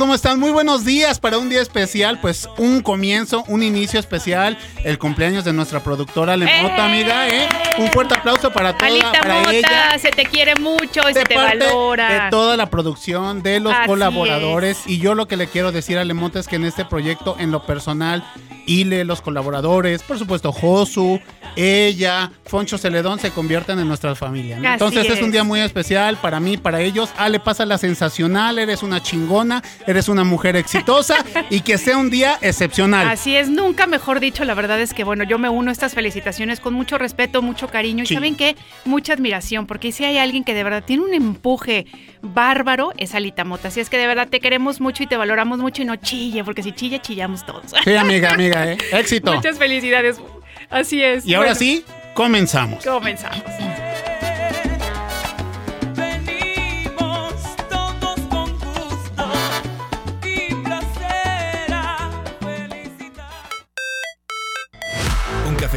¿Cómo están? Muy buenos días para un día especial, pues un comienzo, un inicio especial, el cumpleaños de nuestra productora Lemota, ¡Eh! amiga, ¿eh? Un fuerte aplauso para toda, Alita para Mota, ella. se te quiere mucho y se te parte valora. de toda la producción, de los Así colaboradores. Y yo lo que le quiero decir a Lemota es que en este proyecto, en lo personal, Ile, los colaboradores, por supuesto, Josu, ella, Foncho Celedón se convierten en nuestra familia. ¿no? Entonces es. es. un día muy especial para mí, para ellos. Ale, pasa la sensacional, eres una chingona, eres una mujer exitosa y que sea un día excepcional. Así es, nunca mejor dicho, la verdad es que bueno, yo me uno a estas felicitaciones con mucho respeto, mucho cariño Sí. y saben qué, mucha admiración, porque si hay alguien que de verdad tiene un empuje bárbaro, es Alita Mota. Así es que de verdad te queremos mucho y te valoramos mucho y no chille, porque si chilla, chillamos todos. Sí, amiga, amiga, ¿eh? éxito. Muchas felicidades. Así es. Y ahora sí, comenzamos. Comenzamos.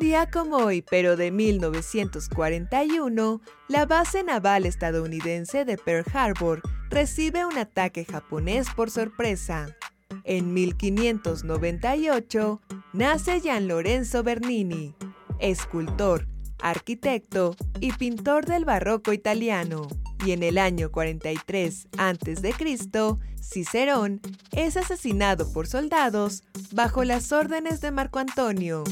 Día como hoy, pero de 1941, la base naval estadounidense de Pearl Harbor recibe un ataque japonés por sorpresa. En 1598 nace Gian Lorenzo Bernini, escultor, arquitecto y pintor del barroco italiano. Y en el año 43 a.C., Cicerón es asesinado por soldados bajo las órdenes de Marco Antonio.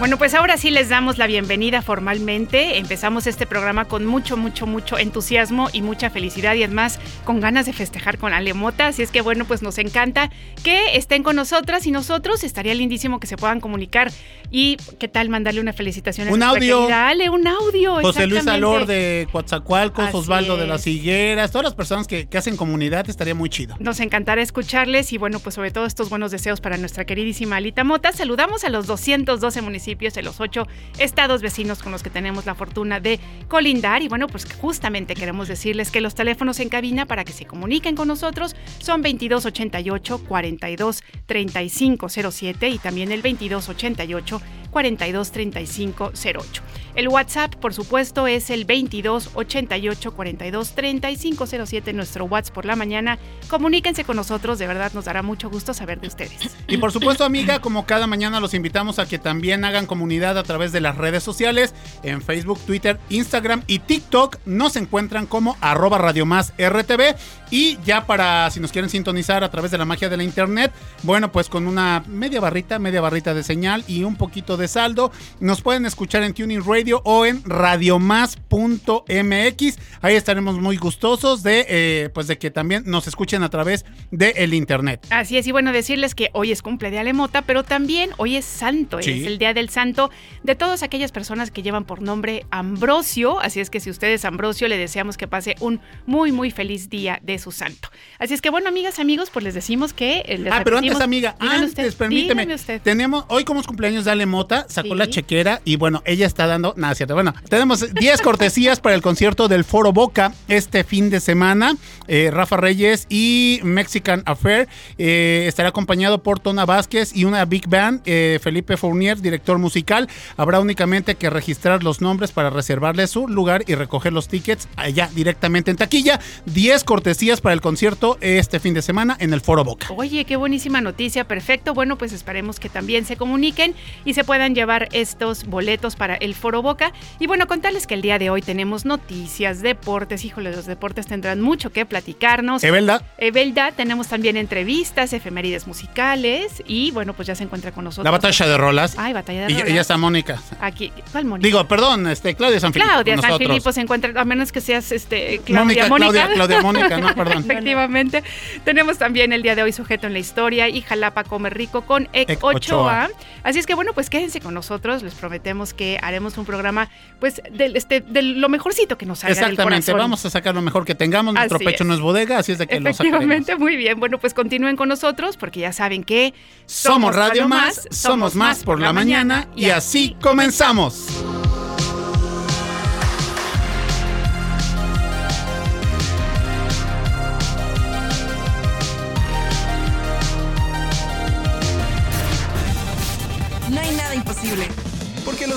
Bueno, pues ahora sí les damos la bienvenida formalmente. Empezamos este programa con mucho, mucho, mucho entusiasmo y mucha felicidad y además con ganas de festejar con la Lemota. Así es que bueno, pues nos encanta que estén con nosotras y nosotros. Estaría lindísimo que se puedan comunicar. Y qué tal mandarle una felicitación a Un audio. Ale, un audio. José Luis. Alor de Coatzacoalcos, Osvaldo de las. Higueras, todas las personas que, que hacen comunidad, estaría muy chido. Nos encantará escucharles y bueno, pues sobre todo estos buenos deseos para nuestra queridísima Alita Mota. Saludamos a los 212 municipios de los ocho estados vecinos con los que tenemos la fortuna de colindar. Y bueno, pues justamente queremos decirles que los teléfonos en cabina para que se comuniquen con nosotros son 2288 42 35 07 y también el 2288 42 35 08. El WhatsApp, por supuesto, es el 22 88 42 35 07, nuestro WhatsApp por la mañana. Comuníquense con nosotros, de verdad nos dará mucho gusto saber de ustedes. Y por supuesto, amiga, como cada mañana los invitamos a que también hagan comunidad a través de las redes sociales, en Facebook, Twitter, Instagram y TikTok. Nos encuentran como arroba Radio Más RTV. Y ya para, si nos quieren sintonizar a través de la magia de la internet, bueno, pues con una media barrita, media barrita de señal y un poquito de saldo, nos pueden escuchar en Tuning Radio o en radiomás.mx. Ahí estaremos muy gustosos de, eh, pues de que también nos escuchen a través del internet. Así es, y bueno, decirles que hoy es cumple de Alemota, pero también hoy es santo, Sí. es el día del santo de todas aquellas personas que llevan por nombre Ambrosio. Así es que si usted es Ambrosio, le deseamos que pase un muy, muy feliz día de su santo. Así es que bueno, amigas, amigos, pues les decimos que. eh, les Ah, pero antes, amiga, antes, usted, permíteme. usted. Tenemos, hoy como es cumpleaños de Ale Sacó Sí. la chequera y bueno, ella está dando, nada, cierto. Bueno, tenemos 10 cortesías para el concierto del Foro Boca este fin de semana. Eh, Rafa Reyes y Mexican Affair eh, estará acompañado por Tona Vázquez y una Big Band, eh, Felipe Fournier, director musical. Habrá únicamente que registrar los nombres para reservarle su lugar y recoger los tickets allá directamente en taquilla. 10 cortesías para el concierto este fin de semana en el Foro Boca. Oye, qué buenísima noticia, perfecto. Bueno, pues esperemos que también se comuniquen y se puedan llevar estos boletos para el Foro Boca. Y bueno, contarles que el día de hoy tenemos noticias, deportes. Híjole, los deportes tendrán mucho que platicarnos. ¿Es verdad? Evelda, tenemos también entrevistas, efemérides musicales y bueno, pues ya se encuentra con nosotros. La batalla de rolas. Ay, batalla de Y, rolas. y ya está Mónica. Aquí, ¿cuál Mónica? Digo, perdón, este, Claudia Sanfilippo. Claudia con San nosotros. Filipo se encuentra, a menos que seas este, Claudia Mónica. Claudia, Claudia Mónica, no, perdón. Efectivamente. Tenemos también el día de hoy sujeto en la historia y Jalapa come rico con Ek Ochoa. Ochoa. Así es que bueno, pues quédense con nosotros. Les prometemos que haremos un programa pues del, este, de lo mejorcito que nos salga del Exactamente, corazón. vamos a sacar lo mejor que tengamos. Nuestro pecho es. no es bodega, así es de que lo. Efectivamente, muy bien. Bueno, pues continúen con nosotros porque ya saben que Somos Radio Más, somos más por la mañana y así comenzamos.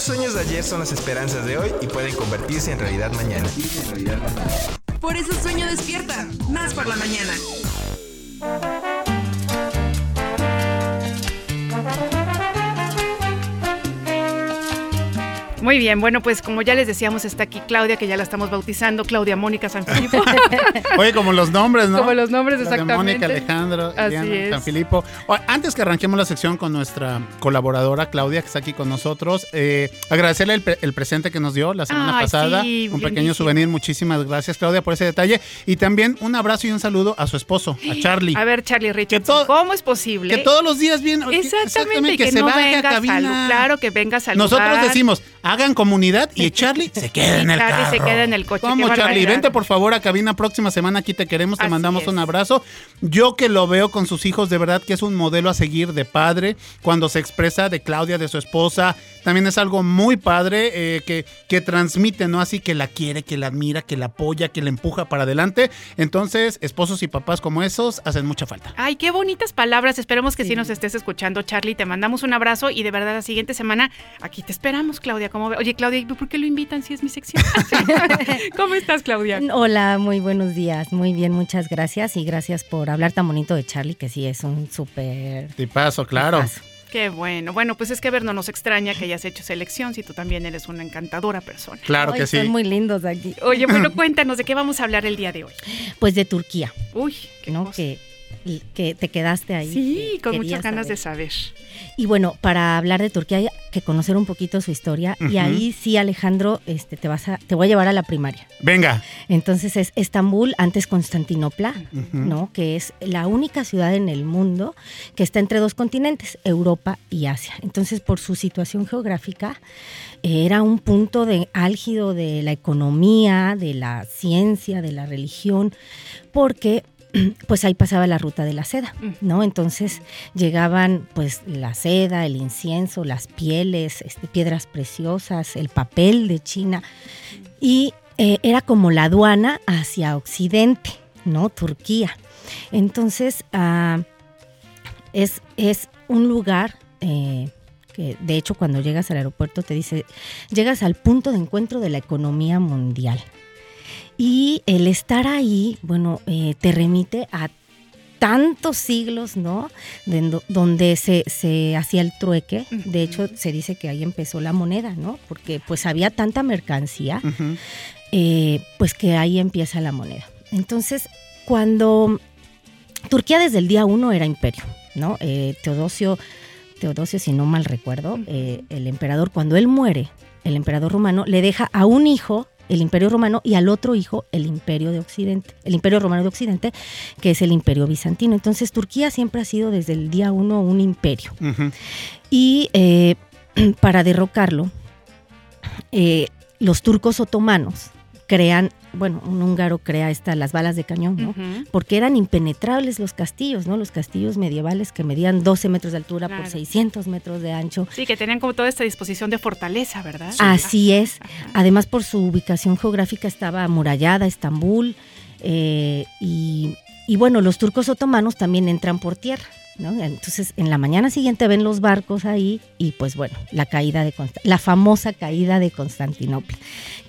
Los sueños de ayer son las esperanzas de hoy y pueden convertirse en realidad mañana. Por eso sueño despierta. Más por la mañana. Muy bien, bueno, pues como ya les decíamos, está aquí Claudia, que ya la estamos bautizando, Claudia Mónica San Filipo. Oye, como los nombres, ¿no? Como los nombres, La de exactamente. Mónica, Alejandro, Así Diana, es. San Filipo. O- Antes que arranquemos la sección con nuestra colaboradora Claudia, que está aquí con nosotros, eh, agradecerle el, pre- el presente que nos dio la semana Ay, pasada. sí, un pequeño souvenir. Muchísimas gracias, Claudia, por ese detalle. Y también un abrazo y un saludo a su esposo, a Charlie. A ver, Charlie Richardson, ¿cómo es posible? que todos los días viene. Exactamente, que, se no venga a cabina. claro, que venga a saludar. Nosotros decimos, hagan comunidad y Charlie se queda en el Charlie carro. se queda en el coche, qué Vamos, Charlie, barbaridad. vente por favor a cabina próxima semana, aquí te queremos, te Así mandamos es. un abrazo. Yo que lo veo con sus hijos, de verdad que es un modelo a seguir de padre, cuando se expresa de Claudia, de su esposa, también es algo muy padre eh, que, que transmite, ¿no? Así que la quiere, que la admira, que la apoya, que la empuja para adelante. Entonces, esposos y papás como esos hacen mucha falta. Ay, qué bonitas palabras. Esperemos que sí. nos estés escuchando, Charlie. Te mandamos un abrazo y de verdad la siguiente semana aquí te esperamos, Claudia. ¿Cómo ve? Oye, Claudia, ¿y ¿por qué lo invitan si es mi sección? ¿Cómo estás, Claudia? Hola, muy buenos días. Muy bien, muchas gracias y gracias por hablar tan bonito de Charlie, que sí es un súper... Tipazo, claro. tipazo. Qué bueno. Bueno, pues es que ver, no nos extraña que hayas hecho selección si tú también eres una encantadora persona. Claro Ay, que sí. Son muy lindos aquí. Oye, bueno, cuéntanos de qué vamos a hablar el día de hoy. Pues de Turquía, Uy, qué ¿no? cosa. Que, que te quedaste ahí. Sí, que con muchas ganas saber. de saber. Y bueno, para hablar de Turquía hay que conocer un poquito su historia. Y ahí sí, Alejandro, este, te, vas a, te voy a llevar a la primaria. Venga. Entonces es Estambul, antes Constantinopla. ¿no? Que es la única ciudad en el mundo que está entre dos continentes, Europa y Asia. Entonces, por su situación geográfica, eh, era un punto de álgido de la economía, de la ciencia, de la religión, porque pues ahí pasaba la ruta de la seda, ¿no? Entonces llegaban pues la seda, el incienso, las pieles, este, piedras preciosas, el papel de China y eh, era como la aduana hacia Occidente, ¿no? Turquía. Entonces ah, es, es un lugar eh, que de hecho cuando llegas al aeropuerto te dice, llegas al punto de encuentro de la economía mundial. Y el estar ahí, bueno, eh, te remite a tantos siglos, ¿no? De do- donde se, se hacía el trueque. De hecho, se dice que ahí empezó la moneda, ¿no? Porque pues había tanta mercancía, eh, pues que ahí empieza la moneda. Entonces, cuando Turquía desde el día uno era imperio, ¿no? Eh, Teodosio, Teodosio, si no mal recuerdo, eh, el emperador, cuando él muere, el emperador romano le deja a un hijo el imperio romano y al otro hijo el imperio de Occidente, el imperio romano de Occidente, que es el imperio bizantino. Entonces Turquía siempre ha sido desde el día uno un imperio. Y eh, para derrocarlo, eh, los turcos otomanos crean, bueno, un húngaro crea esta, las balas de cañón, ¿no? Porque eran impenetrables los castillos, ¿no? Los castillos medievales que medían 12 metros de altura Claro. por 600 metros de ancho. Sí, que tenían como toda esta disposición de fortaleza, ¿verdad? Así es. Ajá. Además, por su ubicación geográfica estaba amurallada Estambul. eh, y, y bueno, los turcos otomanos también entran por tierra. ¿No? Entonces, en la mañana siguiente ven los barcos ahí y pues bueno, la caída de Consta- la famosa caída de Constantinopla,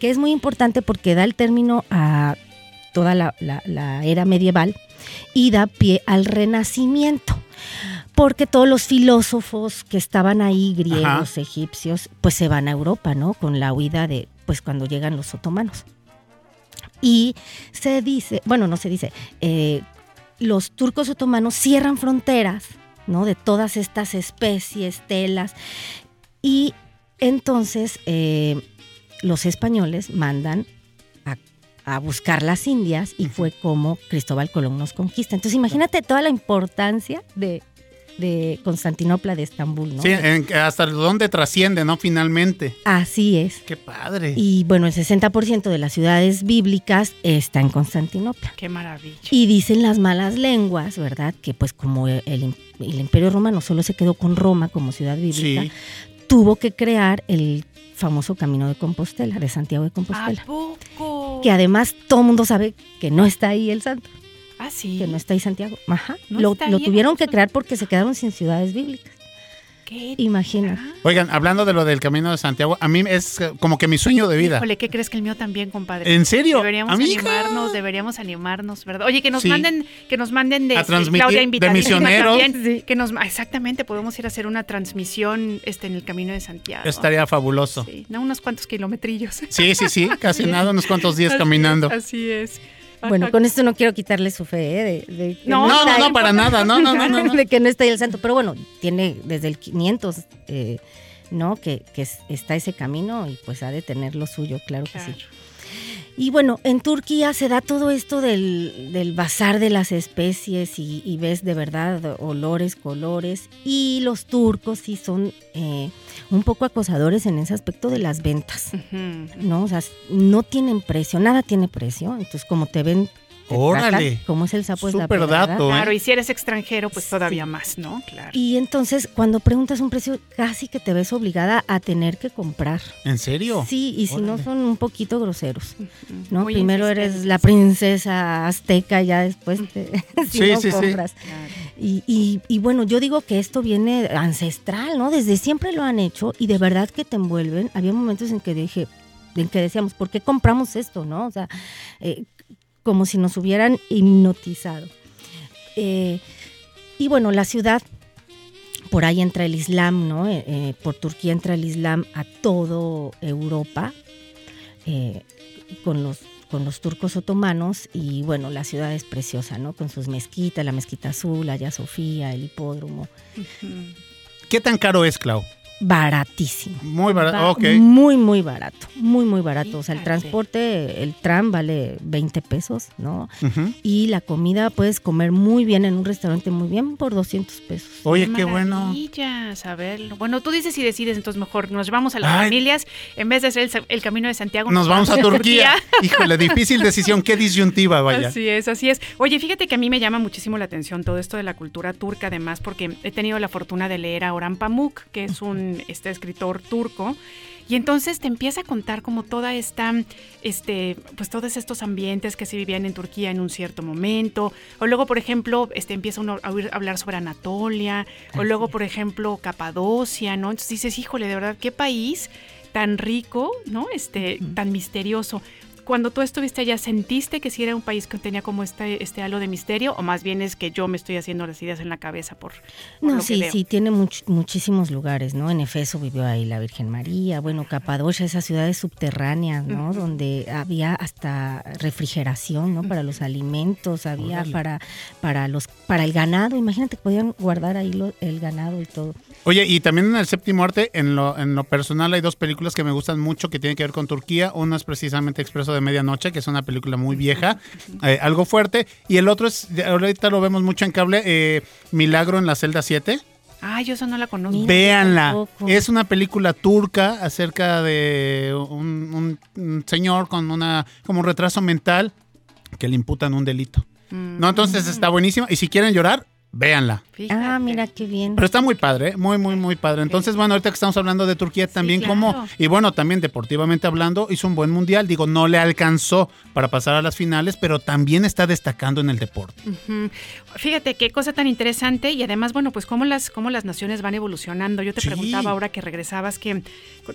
que es muy importante porque da el término a toda la, la- la era medieval y da pie al renacimiento. porque todos los filósofos que estaban ahí, griegos, Ajá. egipcios, pues se van a Europa, ¿no? Con la huida de, pues cuando llegan los otomanos. Y se dice, bueno, no se dice, eh, los turcos otomanos cierran fronteras, ¿no? De todas estas especies, telas. Y entonces eh, los españoles mandan a, a buscar las Indias y fue como Cristóbal Colón nos conquista. Entonces imagínate toda la importancia de, de Constantinopla, de Estambul, ¿no? Sí, en- hasta dónde trasciende, ¿no? Finalmente. Así es. Qué padre. Y bueno, el 60% de las ciudades bíblicas está en Constantinopla. Qué maravilla. Y dicen las malas lenguas, ¿verdad? Que pues como el, el imperio romano solo se quedó con Roma como ciudad bíblica, Sí. tuvo que crear el famoso Camino de Compostela, de Santiago de ¿A Compostela. poco? Que además todo el mundo sabe que no está ahí el santo, Ah, sí. que no está ahí Santiago. Ajá. No lo lo tuvieron que crear porque se quedaron sin ciudades bíblicas. ¿Qué? Imagina. Oigan, hablando de lo del Camino de Santiago, a mí es eh, como que mi sueño de vida. Híjole, ¿qué crees que el mío también, compadre? ¿En serio? Deberíamos Amiga. animarnos, deberíamos animarnos, ¿verdad? Oye, que nos Sí. manden, que nos manden de A transmitir Claudia de misioneros. también, que nos exactamente podemos ir a hacer una transmisión este en el Camino de Santiago. Estaría fabuloso. Sí, no unos cuantos kilometrillos. Sí, sí, sí, casi nada, unos cuantos días Así caminando. es, Así es. Bueno, con esto no quiero quitarle su fe, ¿eh? De, No, No, no, para nada, no, no, no, de que no está ahí el santo. Pero bueno, tiene desde el 500, eh, ¿no? Que, que es- está ese camino y pues ha de tener lo suyo, claro, que sí. Y bueno, en Turquía se da todo esto del, del bazar de las especies y, y ves de verdad olores, colores. Y los turcos sí son eh, un poco acosadores en ese aspecto de las ventas. ¿no? O sea, no tienen precio, nada tiene precio. Entonces, como te ven, Órale. tratan, como es el sapo, es la dato, ¿eh? Claro, y si eres extranjero, pues todavía más, ¿no? Claro. Y entonces, cuando preguntas un precio, casi que te ves obligada a tener que comprar. ¿En serio? Sí, y si no son un poquito groseros. ¿no? Muy Primero eres la princesa azteca, ya después te, si Sí, no sí, sí. compras. Claro. Y, y- y bueno, yo digo que esto viene ancestral, ¿no? Desde siempre lo han hecho y de verdad que te envuelven. Había momentos en que dije, en que decíamos, ¿por qué compramos esto, no? O sea, eh, como si nos hubieran hipnotizado. Eh, y bueno, la ciudad, por ahí entra el Islam, ¿no? Eh, eh, por Turquía entra el Islam a todo Europa, con los con los turcos otomanos y bueno, la ciudad es preciosa, ¿no? Con sus mezquitas, la mezquita azul, Hagia Sofía, el hipódromo. ¿Qué tan caro es, Clau? Baratísimo. Muy barato, ok. Muy, muy barato, muy, muy barato. O sea, el transporte, el tram vale 20 pesos, ¿no? Y la comida puedes comer muy bien en un restaurante muy bien por 200 pesos. Oye, qué bueno. Maravilla saberlo. Bueno, tú dices y decides, entonces mejor nos vamos a las Ay. familias. En vez de hacer el camino de Santiago, Nos vamos a Turquía. Híjole, difícil decisión, qué disyuntiva, vaya. Así es, así es. Oye, fíjate que a mí me llama muchísimo la atención todo esto de la cultura turca, además, porque he tenido la fortuna de leer a Orhan Pamuk, que es un este escritor turco. Y entonces te empieza a contar como toda esta, este, pues todos estos ambientes que se vivían en Turquía en un cierto momento. O luego, por ejemplo, este, empieza uno a hablar sobre Anatolia. O luego, por ejemplo, Capadocia, ¿no? Entonces dices, híjole, de verdad, qué país tan rico, ¿no? Este, tan misterioso. Cuando tú estuviste allá, ¿sentiste que sí era un país que tenía como este, este halo de misterio? ¿O más bien es que yo me estoy haciendo las ideas en la cabeza por, por No, lo que sí, veo? sí, tiene much- muchísimos lugares, ¿no? En Efeso vivió ahí la Virgen María, bueno, Capadocia, esas ciudades subterráneas, ¿no? Donde había hasta refrigeración, ¿no? Para los alimentos, había Órale. para, para los, para el ganado, imagínate que podían guardar ahí lo- el ganado y todo. Oye, y también en el séptimo arte, en lo, en lo personal, hay dos películas que me gustan mucho que tienen que ver con Turquía. Una es precisamente Expreso de Medianoche, que es una película muy vieja, eh, algo fuerte. Y el otro es, ahorita lo vemos mucho en cable, eh, Milagro en la celda 7. Ah, yo eso no la conozco. Véanla. Es una película turca acerca de un, un- un señor con una como un retraso mental que le imputan un delito. Mm, No, entonces está buenísima. Y si quieren llorar, véanla. fíjate. Ah, mira qué bien. Pero está muy padre, ¿eh? muy, muy, muy padre. Entonces, bueno, ahorita que estamos hablando de Turquía también, claro. como, y bueno, también deportivamente hablando, hizo un buen mundial. Digo, no le alcanzó para pasar a las finales, pero también está destacando en el deporte. Fíjate qué cosa tan interesante y además, bueno, pues cómo las, cómo las naciones van evolucionando. Yo te Sí. preguntaba ahora que regresabas que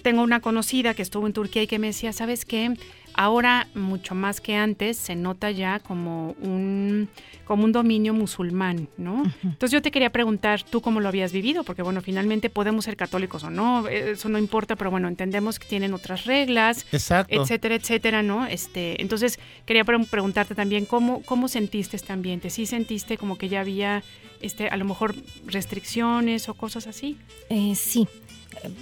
tengo una conocida que estuvo en Turquía y que me decía, ¿sabes qué? Ahora mucho más que antes se nota ya como un como un dominio musulmán, ¿no? Entonces yo te quería preguntar tú cómo lo habías vivido, porque bueno, finalmente podemos ser católicos o no, eso no importa, pero bueno, entendemos que tienen otras reglas, Exacto. etcétera, etcétera, ¿no? Este, entonces quería pre- preguntarte también cómo cómo sentiste este ambiente, sí sentiste como que ya había este a lo mejor restricciones o cosas así. Eh, sí.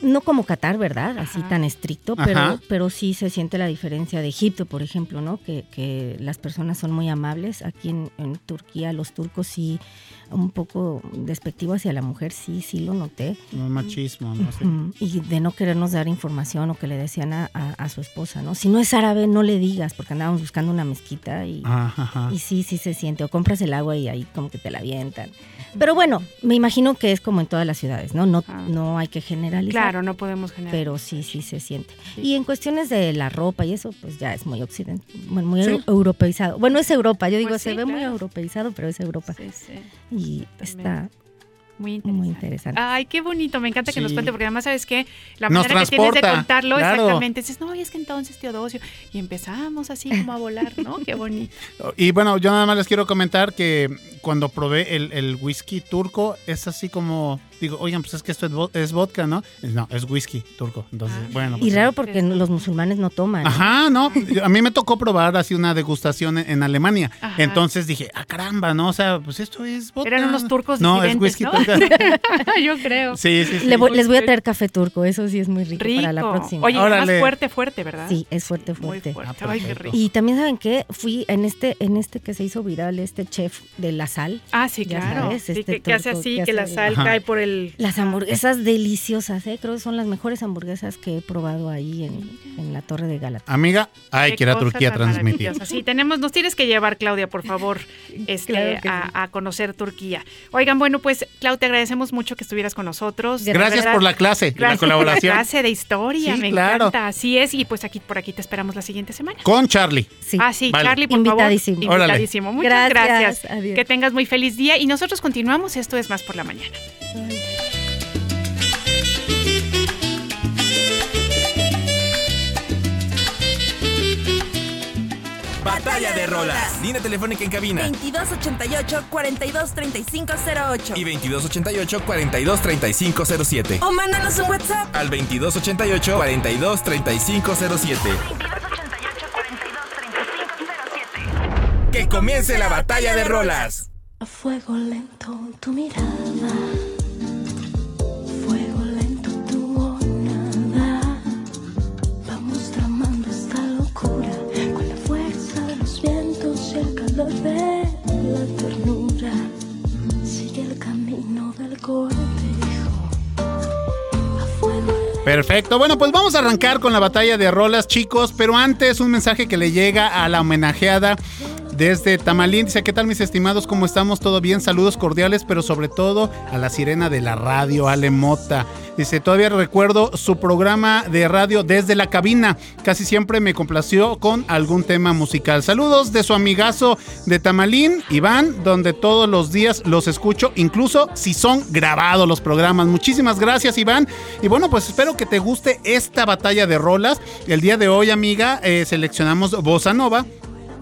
No como Qatar, ¿verdad? Así Ajá. tan estricto, Ajá. pero, pero sí se siente la diferencia de Egipto, por ejemplo, ¿no? Que, que las personas son muy amables. Aquí en, en Turquía los turcos sí, un poco despectivo hacia la mujer, sí, sí lo noté. No, machismo, no sé. Mm, Y de no querernos dar información o que le decían a, a- a su esposa, ¿no? Si no es árabe, no le digas, porque andábamos buscando una mezquita y, ajá. y sí, sí se siente. O compras el agua y ahí como que te la avientan. Pero bueno, me imagino que es como en todas las ciudades, ¿no? No, Ah. no hay que generalizar. Claro, no podemos generar. Pero sí, sí se siente. Y en cuestiones de la ropa y eso, pues ya es muy occidental, bueno, muy Sí. europeizado. Bueno, es Europa, yo digo, Pues se ve muy europeizado, pero es Europa. Sí, sí, Y está muy interesante. muy interesante. Ay, qué bonito, me encanta que nos cuente, porque además, ¿sabes qué? La Nos manera que tienes de contarlo, claro. exactamente, dices, no, y es que entonces Teodosio, y empezamos así como a volar, ¿no? Qué bonito. Y bueno, yo nada más les quiero comentar que cuando probé el, el whisky turco, es así como, digo, oigan, pues es que esto es, vo- es vodka, ¿no? No, es whisky turco. Entonces, Ah. bueno. Y pues, raro porque los musulmanes no toman. Ajá, no. A mí me tocó probar así una degustación en, en Alemania. Ajá. Entonces dije, ah, caramba, ¿no? O sea, pues esto es vodka. Eran unos turcos No, es whisky ¿no? turco. Yo creo. Sí, sí, sí. Le voy- les voy a traer café turco, eso sí es muy rico, Rico. para la próxima. Oye, más Órale. fuerte, fuerte, ¿verdad? Sí, es fuerte, Muy fuerte. Ah, Ay, qué rico. Y también saben qué, fui en este, en este que se hizo viral, este chef de la sal. Ah, sí, claro. sabes, Sí, este que, que hace así, que que la sal Ajá. cae por el... Las hamburguesas deliciosas, ¿eh? creo que son las mejores hamburguesas que he probado ahí en, en la Torre de Galata. Amiga, hay que ir a Turquía a transmitir. Sí, tenemos, nos tienes que llevar, Claudia, por favor, este, Claro a, sí. a conocer Turquía. Oigan, bueno, pues, Te agradecemos mucho que estuvieras con nosotros. Gracias verdad, por la clase y la Gracias por colaboración. la clase de historia, Sí, me claro. encanta. Así es, y pues aquí por aquí te esperamos la siguiente semana. Con Charlie. Sí. Ah, sí, Vale. Charlie, por Invitadísimo. favor. Órale. Invitadísimo. Muchas Gracias, gracias. adiós. Que tengas muy feliz día. Y nosotros continuamos. Esto es Más por la Mañana. Batalla de rolas. Línea telefónica en cabina. 2288-423508. Y 2288-423507. O mándanos un WhatsApp. Al 2288-423507. Que comience la batalla de rolas. A fuego lento tu mirada, la. Sigue el camino del cortejo. Perfecto. Bueno, pues vamos a arrancar con la batalla de rolas, chicos. Pero antes, un mensaje que le llega a la homenajeada desde Tamalín. Dice: ¿Qué tal, mis estimados? ¿Cómo estamos? ¿Todo bien? Saludos cordiales, pero sobre todo a la sirena de la radio, Ale Mota. Dice: Todavía recuerdo su programa de radio desde la cabina. Casi siempre me complació con algún tema musical. Saludos de su amigazo de Tamalín, Iván, donde todos los días los escucho, incluso si son grabados los programas. Muchísimas gracias, Iván. Y bueno, pues espero que te guste esta batalla de rolas. El día de hoy, amiga, eh, seleccionamos Bossa Nova.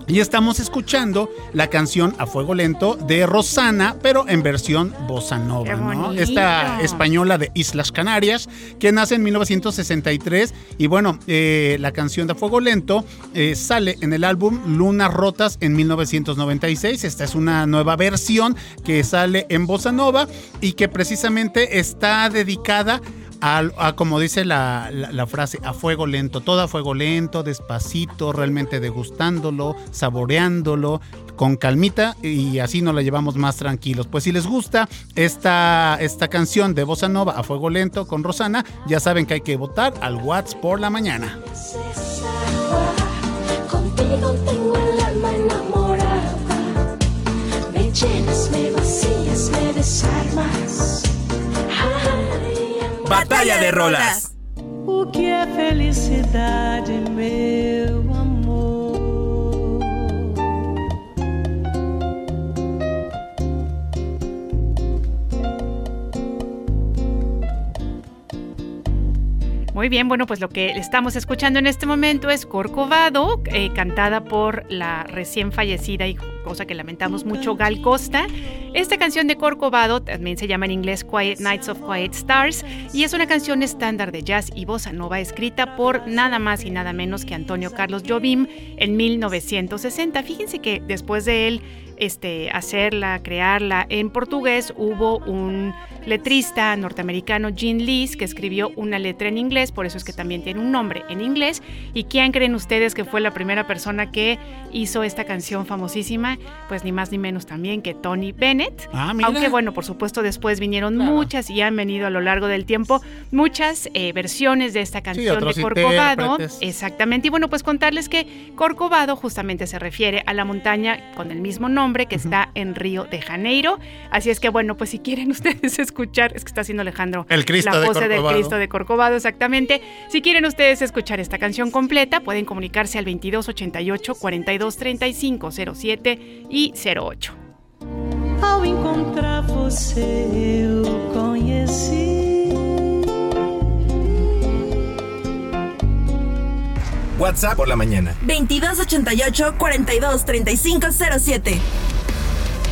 Y estamos escuchando la canción A Fuego Lento de Rosana, pero en versión bossa nova, ¿no? Esta española de Islas Canarias, que nace en 1963. Y bueno, eh, la canción de A Fuego Lento eh, sale en el álbum Lunas Rotas en 1996. Esta es una nueva versión que sale en bossa nova y que precisamente está dedicada a, a, como dice la, frase, a fuego lento, todo a fuego lento, despacito, realmente degustándolo, saboreándolo, con calmita y así nos la llevamos más tranquilos. Pues si les gusta esta, esta canción de Bossa Nova a fuego lento con Rosana, ya saben que hay que votar al Whats por la mañana. Me llenas, me vacías, me desarmas. Ay, Batalla de rolas. O que é felicidade, meu Muy bien, bueno, pues lo que estamos escuchando en este momento es Corcovado, eh, cantada por la recién fallecida y cosa que lamentamos mucho, Gal Costa. Esta canción de Corcovado también se llama en inglés Quiet Nights of Quiet Stars y es una canción estándar de jazz y bossa nova escrita por nada más y nada menos que Antonio Carlos Jobim en 1960. Fíjense que después de él este, hacerla, crearla en portugués, hubo un letrista norteamericano, Gene Lees, que escribió una letra en inglés, por eso es que también tiene un nombre en inglés. ¿Y quién creen ustedes que fue la primera persona que hizo esta canción famosísima? Pues ni más ni menos también que Tony Bennett. Ah, mira. Aunque bueno, por supuesto después vinieron muchas y han venido a lo largo del tiempo muchas eh, versiones de esta canción otros de Corcovado. Exactamente. Y bueno, pues contarles que Corcovado justamente se refiere a la montaña con el mismo nombre que está en Río de Janeiro. Así es que bueno, pues si quieren ustedes escuchar, es que está haciendo Alejandro El Cristo la de pose del. Cristo de Corcovado, exactamente. Si quieren ustedes escuchar esta canción completa, pueden comunicarse al 2288 4235 07 y 08. Ao encontrar você, eu conheci. WhatsApp por la mañana. 2288 423507.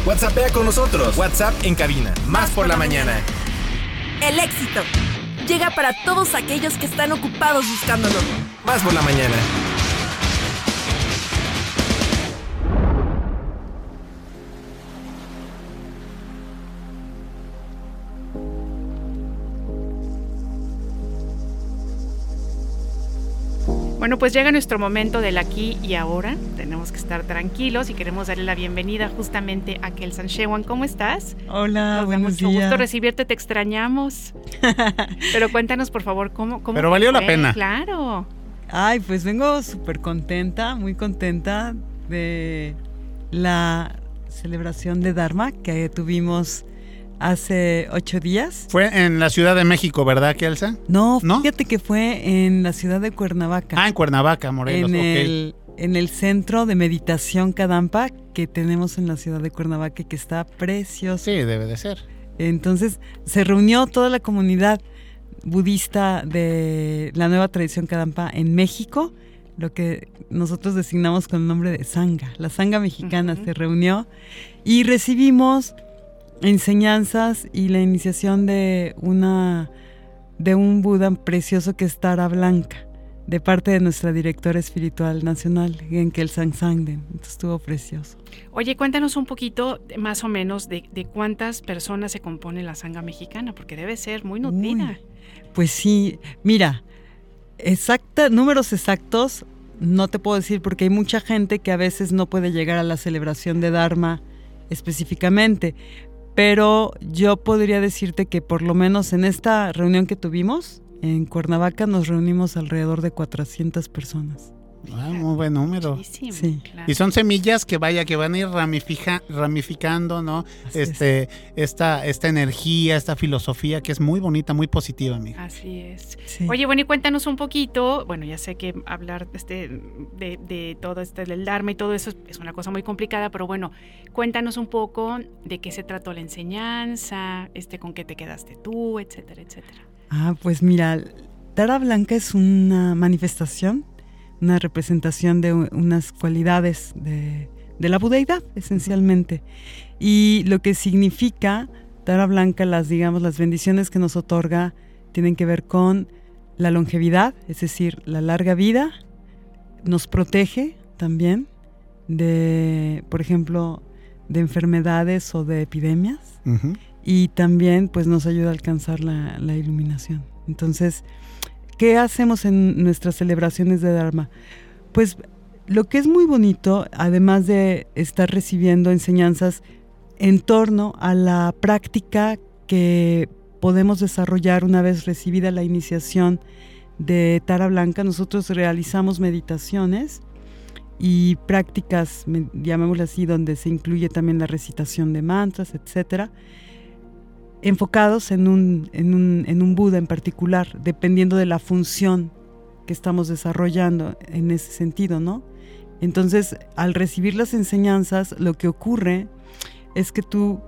WhatsAppea con nosotros. WhatsApp en cabina. Más por la mañana. El éxito llega para todos aquellos que están ocupados buscándolo. Más por la mañana. Bueno, pues llega nuestro momento del aquí y ahora. Tenemos que estar tranquilos y queremos darle la bienvenida justamente a Kelsan Shewan. ¿Cómo estás? Hola, Nos da buenos mucho días. gusto recibirte, te extrañamos. Pero cuéntanos, por favor, cómo, cómo Pero valió la pena. Claro. Ay, pues vengo súper contenta, muy contenta de la celebración de Dharma que tuvimos hace ocho días. Fue en la Ciudad de México, ¿verdad, Kelsa? No, ¿No? fíjate que fue en la ciudad de Cuernavaca. Ah, en Cuernavaca, Morelos. en, ok. el, en el centro de meditación Kadampa que tenemos en la ciudad de Cuernavaca y que está precioso. Sí, debe de ser. Entonces se reunió toda la comunidad budista de la nueva tradición Kadampa en México, lo que nosotros designamos con el nombre de Sangha. La Sangha mexicana se reunió y recibimos enseñanzas y la iniciación de una de un Buda precioso que es Tara Blanca, de parte de nuestra directora espiritual nacional, Genkel Sangsangden. Entonces estuvo precioso. Oye, cuéntanos un poquito más o menos de, de cuántas personas se compone la sanga mexicana, porque debe ser muy nutrida. Pues sí, mira, exacta, números exactos no te puedo decir porque hay mucha gente que a veces no puede llegar a la celebración de Dharma específicamente, pero yo podría decirte que por lo menos en esta reunión que tuvimos en Cuernavaca nos reunimos alrededor de 400 personas. Ah, muy buen número. Muchísimo, Sí. claro. Y son semillas que vaya, que van a ir ramifica- ramificando, ¿no? Así es. Este, esta, esta energía, esta filosofía que es muy bonita, muy positiva, amiga. Así es. Sí. Oye, bueno, y cuéntanos un poquito, bueno, ya sé que hablar este, de, de todo este del Dharma y todo eso es, es una cosa muy complicada, pero bueno, cuéntanos un poco de qué se trató la enseñanza, este, con qué te quedaste tú, etcétera, etcétera. Ah, pues mira, Tara Blanca es una manifestación, una representación de unas cualidades de, de la budeidad, esencialmente. Y lo que significa Tara Blanca, las, digamos, las bendiciones que nos otorga, tienen que ver con la longevidad, es decir, la larga vida, nos protege también de, por ejemplo, de enfermedades o de epidemias y también pues nos ayuda a alcanzar la, la iluminación. Entonces, ¿qué hacemos en nuestras celebraciones de Dharma? Pues lo que es muy bonito, además de estar recibiendo enseñanzas en torno a la práctica que podemos desarrollar una vez recibida la iniciación de Tara Blanca, nosotros realizamos meditaciones y prácticas, llamémosle así, donde se incluye también la recitación de mantras, etcétera, enfocados en un, en, un, en un Buda en particular, dependiendo de la función que estamos desarrollando en ese sentido, ¿no? Entonces, al recibir las enseñanzas, lo que ocurre es que tú,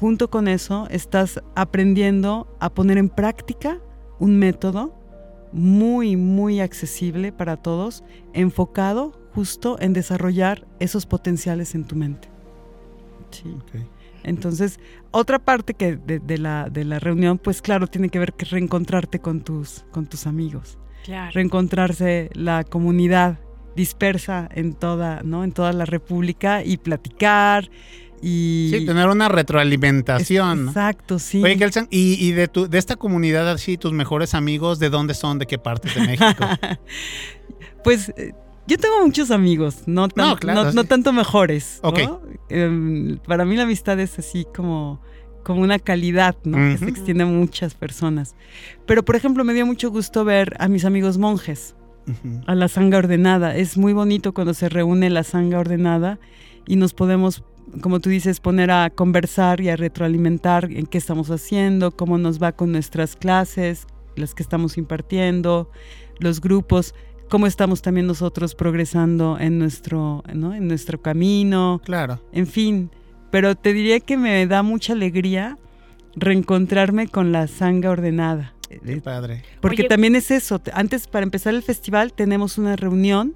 junto con eso, estás aprendiendo a poner en práctica un método muy, muy accesible para todos, enfocado justo en desarrollar esos potenciales en tu mente. Sí. Entonces, otra parte que de, de la, de la reunión, pues claro, tiene que ver que reencontrarte con tus, con tus amigos. Claro. Reencontrarse la comunidad dispersa en toda, ¿no? En toda la República y platicar y... Sí, tener una retroalimentación. Exacto, sí. Oye, Kelsan, y, y de, tu, de esta comunidad así, tus mejores amigos, ¿de dónde son? ¿De qué partes de México? pues eh, yo tengo muchos amigos, no, tan- No, claro, no- no sí. tanto mejores. ¿no? Ok. Em, para mí la amistad es así como, como una calidad, ¿no? Que se extiende a muchas personas. Pero, por ejemplo, me dio mucho gusto ver a mis amigos monjes, Ujú. a la sanga ordenada. Es muy bonito cuando se reúne la sanga ordenada y nos podemos, como tú dices, poner a conversar y a retroalimentar en qué estamos haciendo, cómo nos va con nuestras clases, las que estamos impartiendo, los grupos, cómo estamos también nosotros progresando en nuestro, ¿no? en nuestro camino, Claro. en fin. Pero te diría que me da mucha alegría reencontrarme con la sanga ordenada. Qué padre. Porque Oye- también es eso. te- Antes, para empezar el festival, tenemos una reunión,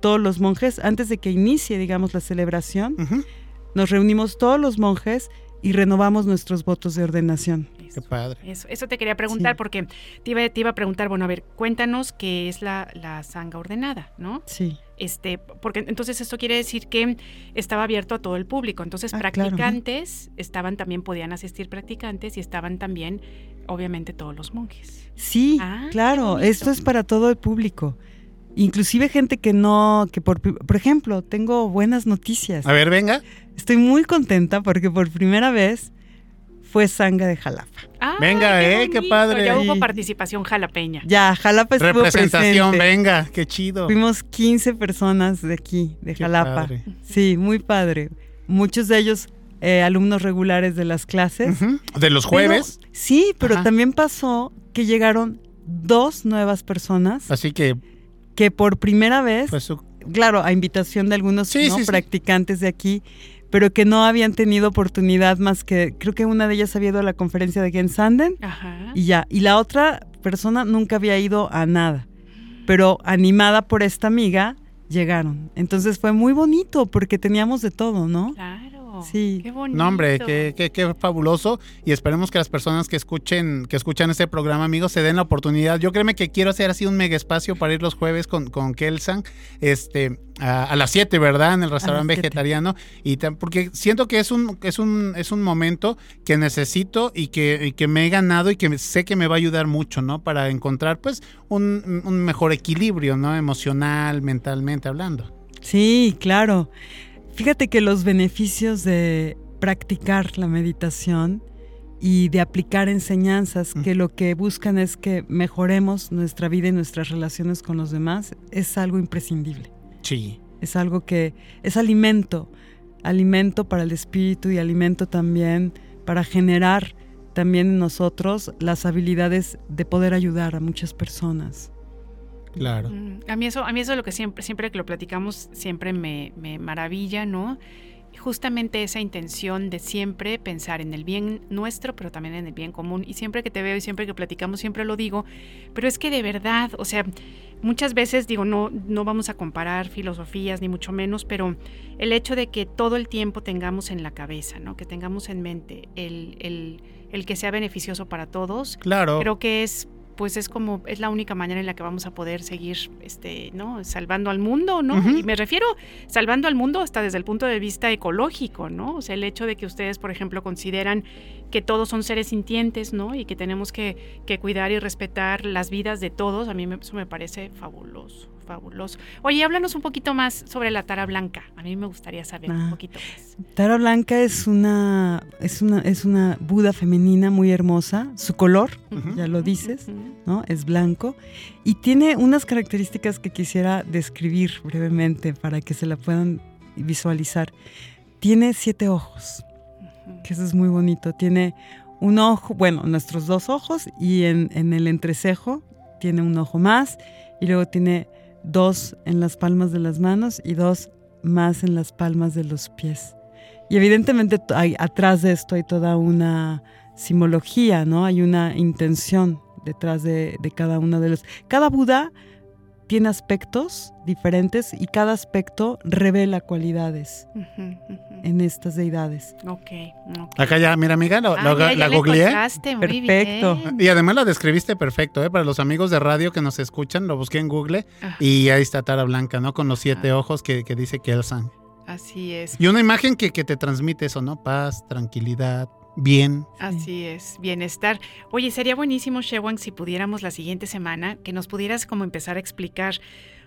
todos los monjes, antes de que inicie, digamos, la celebración, nos reunimos todos los monjes y renovamos nuestros votos de ordenación. Qué padre. Eso, eso te quería preguntar Sí. porque te iba, te iba a preguntar, bueno, a ver, cuéntanos qué es la, la sanga ordenada, ¿no? Sí. Este, porque entonces esto quiere decir que estaba abierto a todo el público. Entonces, Ah, claro. practicantes estaban también, podían asistir practicantes y estaban también, obviamente, todos los monjes. Sí, Ah, claro, esto es para todo el público. Inclusive gente que no, que por, por ejemplo, tengo buenas noticias. A ver, venga. Estoy muy contenta porque por primera vez fue sanga de Jalapa. Ah, Venga, eh, qué padre. Ya hubo participación jalapeña. Ya, Jalapa estuvo Representación, presente. venga, qué chido. Fuimos 15 personas de aquí, de Qué Jalapa. padre. Sí, muy padre. Muchos de ellos eh, alumnos regulares de las clases. De los jueves. Pero- sí, pero Ajá. también pasó que llegaron dos nuevas personas Así que, que por primera vez, pues, su- claro, a invitación de algunos Sí, ¿no? sí, sí. practicantes de aquí, pero que no habían tenido oportunidad más que, creo que una de ellas había ido a la conferencia de Gensanden Ajá. y ya. Y la otra persona nunca había ido a nada. Pero animada por esta amiga, llegaron. Entonces fue muy bonito porque teníamos de todo, ¿no? Claro. Sí. Qué bonito. no, hombre, qué, qué- qué fabuloso. Y esperemos que las personas que escuchen, que escuchan este programa, amigos, se den la oportunidad. Yo créeme que quiero hacer así un mega espacio para ir los jueves con, con Kelsan, este, a, a las 7, ¿verdad? En el restaurante vegetariano. Y porque siento que es un, es un, es un momento que necesito y que, y que me he ganado y que sé que me va a ayudar mucho, ¿no? Para encontrar, pues, un, un mejor equilibrio, ¿no? Emocional, mentalmente hablando. Sí, claro. Fíjate que los beneficios de practicar la meditación y de aplicar enseñanzas que lo que buscan es que mejoremos nuestra vida y nuestras relaciones con los demás es algo imprescindible. Sí. Es algo que es alimento, alimento para el espíritu y alimento también para generar también en nosotros las habilidades de poder ayudar a muchas personas. Claro. Mm, A mí eso, a mí eso es lo que siempre, siempre que lo platicamos, siempre me, me maravilla, ¿no? Justamente esa intención de siempre pensar en el bien nuestro, pero también en el bien común. Y siempre que te veo y siempre que platicamos, siempre lo digo. Pero es que de verdad, o sea, muchas veces digo, no, no vamos a comparar filosofías, ni mucho menos, pero el hecho de que todo el tiempo tengamos en la cabeza, ¿no? Que tengamos en mente el, el, el que sea beneficioso para todos, Claro. creo que es pues es como es la única manera en la que vamos a poder seguir este no salvando al mundo no y me refiero salvando al mundo hasta desde el punto de vista ecológico no o sea el hecho de que ustedes por ejemplo consideran que todos son seres sintientes no y que tenemos que, que cuidar y respetar las vidas de todos a mí me- eso me parece fabuloso fabuloso oye háblanos un poquito más sobre la tara blanca a mí me gustaría saber un Ah. poquito más Tara Blanca es una, es una, es una Buda femenina muy hermosa. Su color, ya lo dices. ¿no? Es blanco. Y tiene unas características que quisiera describir brevemente para que se la puedan visualizar. Tiene siete ojos, Que eso es muy bonito. Tiene un ojo, bueno, nuestros dos ojos y en, en el entrecejo tiene un ojo más y luego tiene dos en las palmas de las manos y dos más en las palmas de los pies. Y evidentemente atrás de esto hay toda una simbología, ¿no? Hay una intención detrás de, de cada uno de los. Cada Buda tiene aspectos diferentes y cada aspecto revela cualidades en estas deidades. Ok, ok. Acá ya, mira amiga, lo- Ah, lo- ya la le googleé. Perfecto. bien. Y además la describiste perfecto, ¿eh? Para los amigos de radio que nos escuchan, lo busqué en Google Ah. y ahí está Tara Blanca, ¿no? Con los siete ojos que, que dice Kelsan. Así es. Y una imagen que, que te transmite eso, ¿no? Paz, tranquilidad, bien. Así es, bienestar. Oye, sería buenísimo, Shewang, si pudiéramos la siguiente semana, que nos pudieras como empezar a explicar.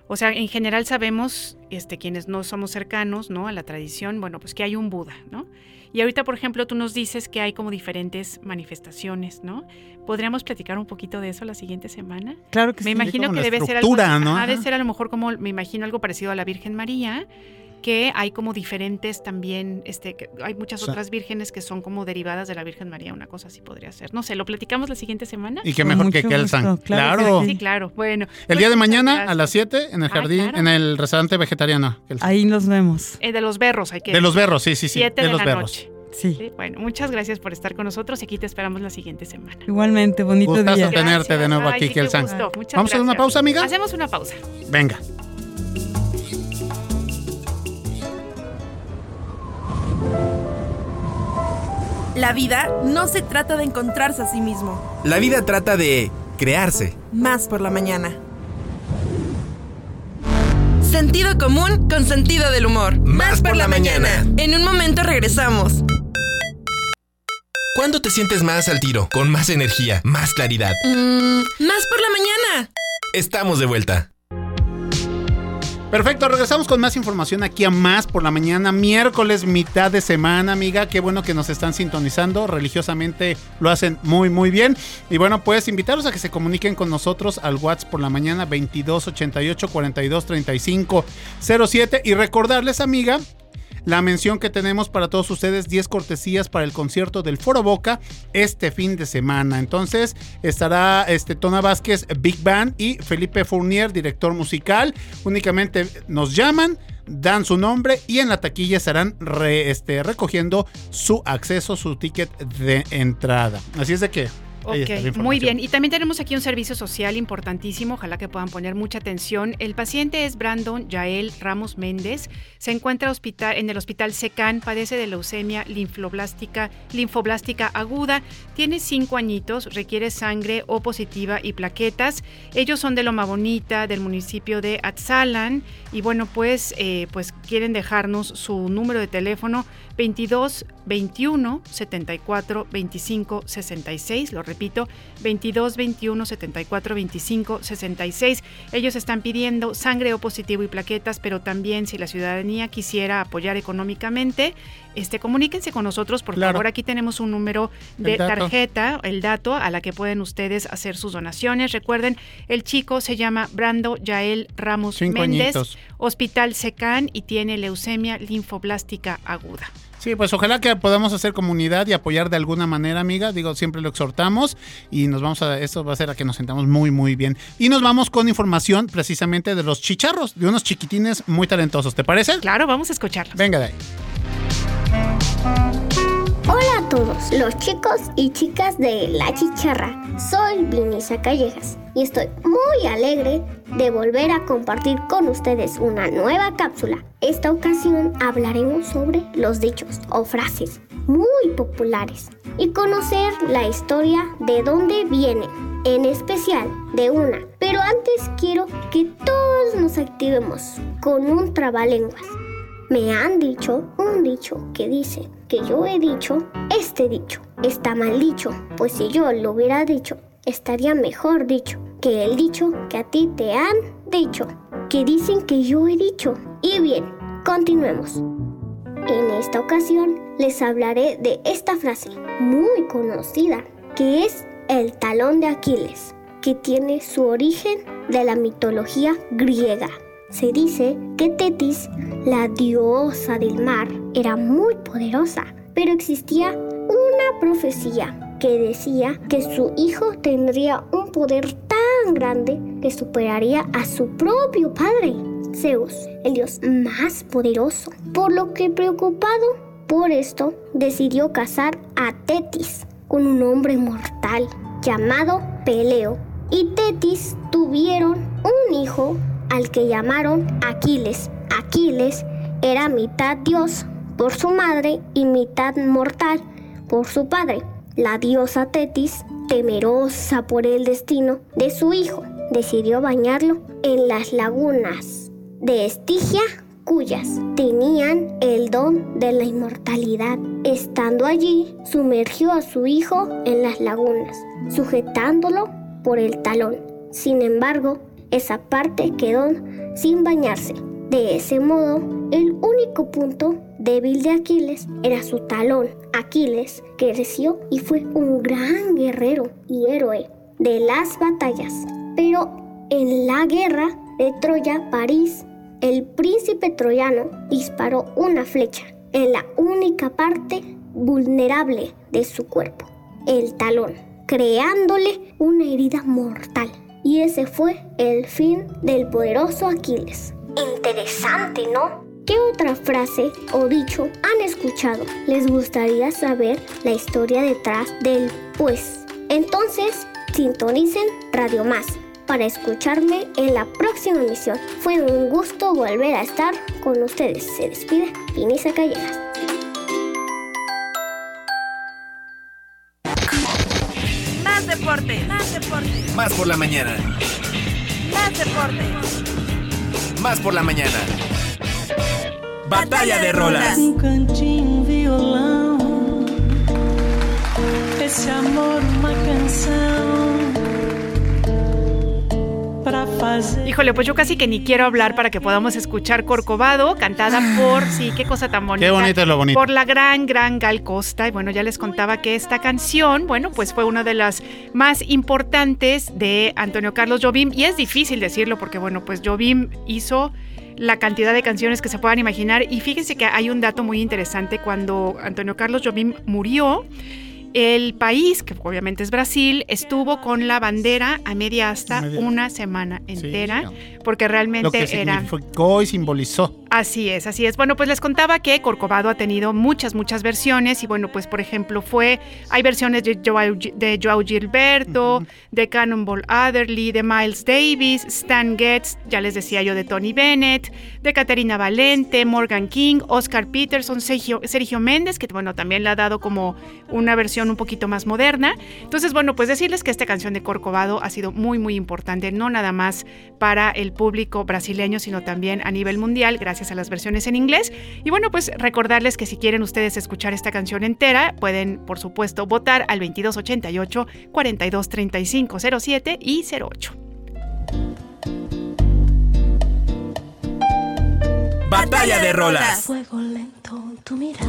O sea, en general sabemos, este, quienes no somos cercanos, ¿no? A la tradición, bueno, pues que hay un Buda, ¿no? Y ahorita, por ejemplo, tú nos dices que hay como diferentes manifestaciones, ¿no? ¿Podríamos platicar un poquito de eso la siguiente semana? Claro que Me sí. imagino que debe ser algo, ¿no? debe ser a lo mejor como, me imagino algo parecido a la Virgen María, que hay como diferentes también, este, que hay muchas O sea- otras vírgenes que son como derivadas de la Virgen María, una cosa así podría ser. No sé, ¿lo platicamos la siguiente semana? Y qué mejor que Kelsan. gusto, claro Claro. Sí, claro. Bueno. El pues día de mañana gracias. a las 7 en el Ah, jardín, claro. en el restaurante vegetariano. Kelsan. Ahí nos vemos. Eh, de los berros, hay que De los berros, sí, sí, sí. Siete de de, los la berros. noche. Sí. Sí, Bueno, muchas gracias por estar con nosotros y aquí te esperamos la siguiente semana. Igualmente, bonito Gustazo día. tenerte de nuevo Ay, aquí, sí, Kelsan. ¿Vamos a hacer una gracias. pausa, amiga? Hacemos una pausa. Venga. La vida no se trata de encontrarse a sí mismo, La vida trata de crearse. más por la mañana. Sentido común con sentido del humor. Más por la mañana. En un momento regresamos. ¿Cuándo te sientes más al tiro? Con más energía, más claridad. Mm, más por la mañana. Estamos de vuelta. Perfecto, regresamos con más información aquí a más por la mañana, miércoles, mitad de semana, amiga. Qué bueno que nos están sintonizando. Religiosamente lo hacen muy, muy bien. Y bueno, pues invitarlos a que se comuniquen con nosotros al WhatsApp por la mañana 2288 42 35 07. Y recordarles, amiga, la mención que tenemos para todos ustedes, 10 cortesías para el concierto del Foro Boca este fin de semana. Entonces estará este Tona Vázquez Big Band y Felipe Fournier, director musical. Únicamente nos llaman, dan su nombre y en la taquilla estarán re- este, recogiendo su acceso, su ticket de entrada. Así es de que... Ok, muy bien. Y también tenemos aquí un servicio social importantísimo, ojalá que puedan poner mucha atención. El paciente es Brandon Yael Ramos Méndez. Se encuentra hospital, en el hospital Secan, padece de leucemia linfoblástica, linfoblástica aguda, tiene cinco añitos, requiere sangre O positiva y plaquetas. Ellos son de Loma Bonita, del municipio de Atzalan. Y bueno, pues, eh, pues quieren dejarnos su número de teléfono 22 21 74 25 66. Lo repito, 22 21 74 25 66. Ellos están pidiendo sangre O positivo y plaquetas, pero también si la ciudadanía quisiera apoyar económicamente, este, comuníquense con nosotros, por Claro. favor. Aquí tenemos un número de El tarjeta, el dato a la que pueden ustedes hacer sus donaciones. Recuerden, el chico se llama Brando Yael Ramos Cinco Méndez, añitos. Hospital Secan y tiene leucemia linfoblástica aguda. Sí, pues ojalá que podamos hacer comunidad y apoyar de alguna manera, amiga. Digo, siempre lo exhortamos y nos vamos a, esto va a hacer a que nos sentamos muy, muy bien. Y nos vamos con información precisamente de los chicharros, de unos chiquitines muy talentosos. ¿Te parece? Claro, vamos a escucharlos. Venga de ahí. Todos, los chicos y chicas de La Chicharra. Soy Vinisa Callejas y estoy muy alegre de volver a compartir con ustedes una nueva cápsula. Esta ocasión hablaremos sobre los dichos o frases muy populares y conocer la historia de dónde vienen, en especial de una. Pero antes quiero que todos nos activemos con un trabalenguas. Me han dicho un dicho que dice que yo he dicho este dicho. Está mal dicho, pues si yo lo hubiera dicho, estaría mejor dicho que el dicho que a ti te han dicho. Que dicen que yo he dicho. Y bien, continuemos. En esta ocasión les hablaré de esta frase muy conocida, que es el talón de Aquiles, que tiene su origen de la mitología griega. Se dice que Tetis, la diosa del mar, era muy poderosa, pero existía una profecía que decía que su hijo tendría un poder tan grande que superaría a su propio padre, Zeus, el dios más poderoso. Por lo que preocupado por esto, decidió casar a Tetis con un hombre mortal llamado Peleo y Tetis tuvieron un hijo al que llamaron Aquiles. Aquiles era mitad dios por su madre y mitad mortal por su padre. La diosa Tetis, temerosa por el destino de su hijo, decidió bañarlo en las lagunas de Estigia, cuyas tenían el don de la inmortalidad. Estando allí, sumergió a su hijo en las lagunas, sujetándolo por el talón. Sin embargo, esa parte quedó sin bañarse. De ese modo, el único punto débil de Aquiles era su talón. Aquiles creció y fue un gran guerrero y héroe de las batallas. Pero en la guerra de Troya, París, el príncipe troyano disparó una flecha en la única parte vulnerable de su cuerpo, el talón, creándole una herida mortal. Y ese fue el fin del poderoso Aquiles. Interesante, ¿no? ¿Qué otra frase o dicho han escuchado? ¿Les gustaría saber la historia detrás del pues? Entonces, sintonicen Radio Más para escucharme en la próxima emisión. Fue un gusto volver a estar con ustedes. Se despide Pinisa Callejas. Deporte, más deporte, Más por la mañana. más deporte. Más por la mañana. Batalla de rolas. Cantinho, violão. Esse amor, uma canção. Híjole, pues yo casi que ni quiero hablar para que podamos escuchar Corcovado, cantada por, sí, qué cosa tan bonita. Qué bonito es lo bonito. Por la gran, gran Gal Costa. Y bueno, ya les contaba que esta canción, bueno, pues fue una de las más importantes de Antonio Carlos Jobim. Y es difícil decirlo porque, bueno, pues Jobim hizo la cantidad de canciones que se puedan imaginar. Y fíjense que hay un dato muy interesante. Cuando Antonio Carlos Jobim murió, el país, que obviamente es Brasil, estuvo con la bandera a media asta Media- una semana entera, porque Lo realmente que era... significó y simbolizó. Así es, así es. Bueno, pues les contaba que Corcovado ha tenido muchas, muchas versiones y bueno, pues por ejemplo fue, hay versiones de Joao, de Joao Gilberto, de Cannonball Adderley, de Miles Davis, Stan Getz, ya les decía yo de Tony Bennett, de Caterina Valente, Morgan King, Oscar Peterson, Sergio, Sergio Méndez, que bueno, también le ha dado como una versión un poquito más moderna. Entonces, bueno, pues decirles que esta canción de Corcovado ha sido muy, muy importante, no nada más para el público brasileño, sino también a nivel mundial, gracias a las versiones en inglés. Y bueno, pues recordarles que si quieren ustedes escuchar esta canción entera, pueden, por supuesto, votar al 2288 423507 y 08. Batalla de rolas. Fuego lento tu mirada,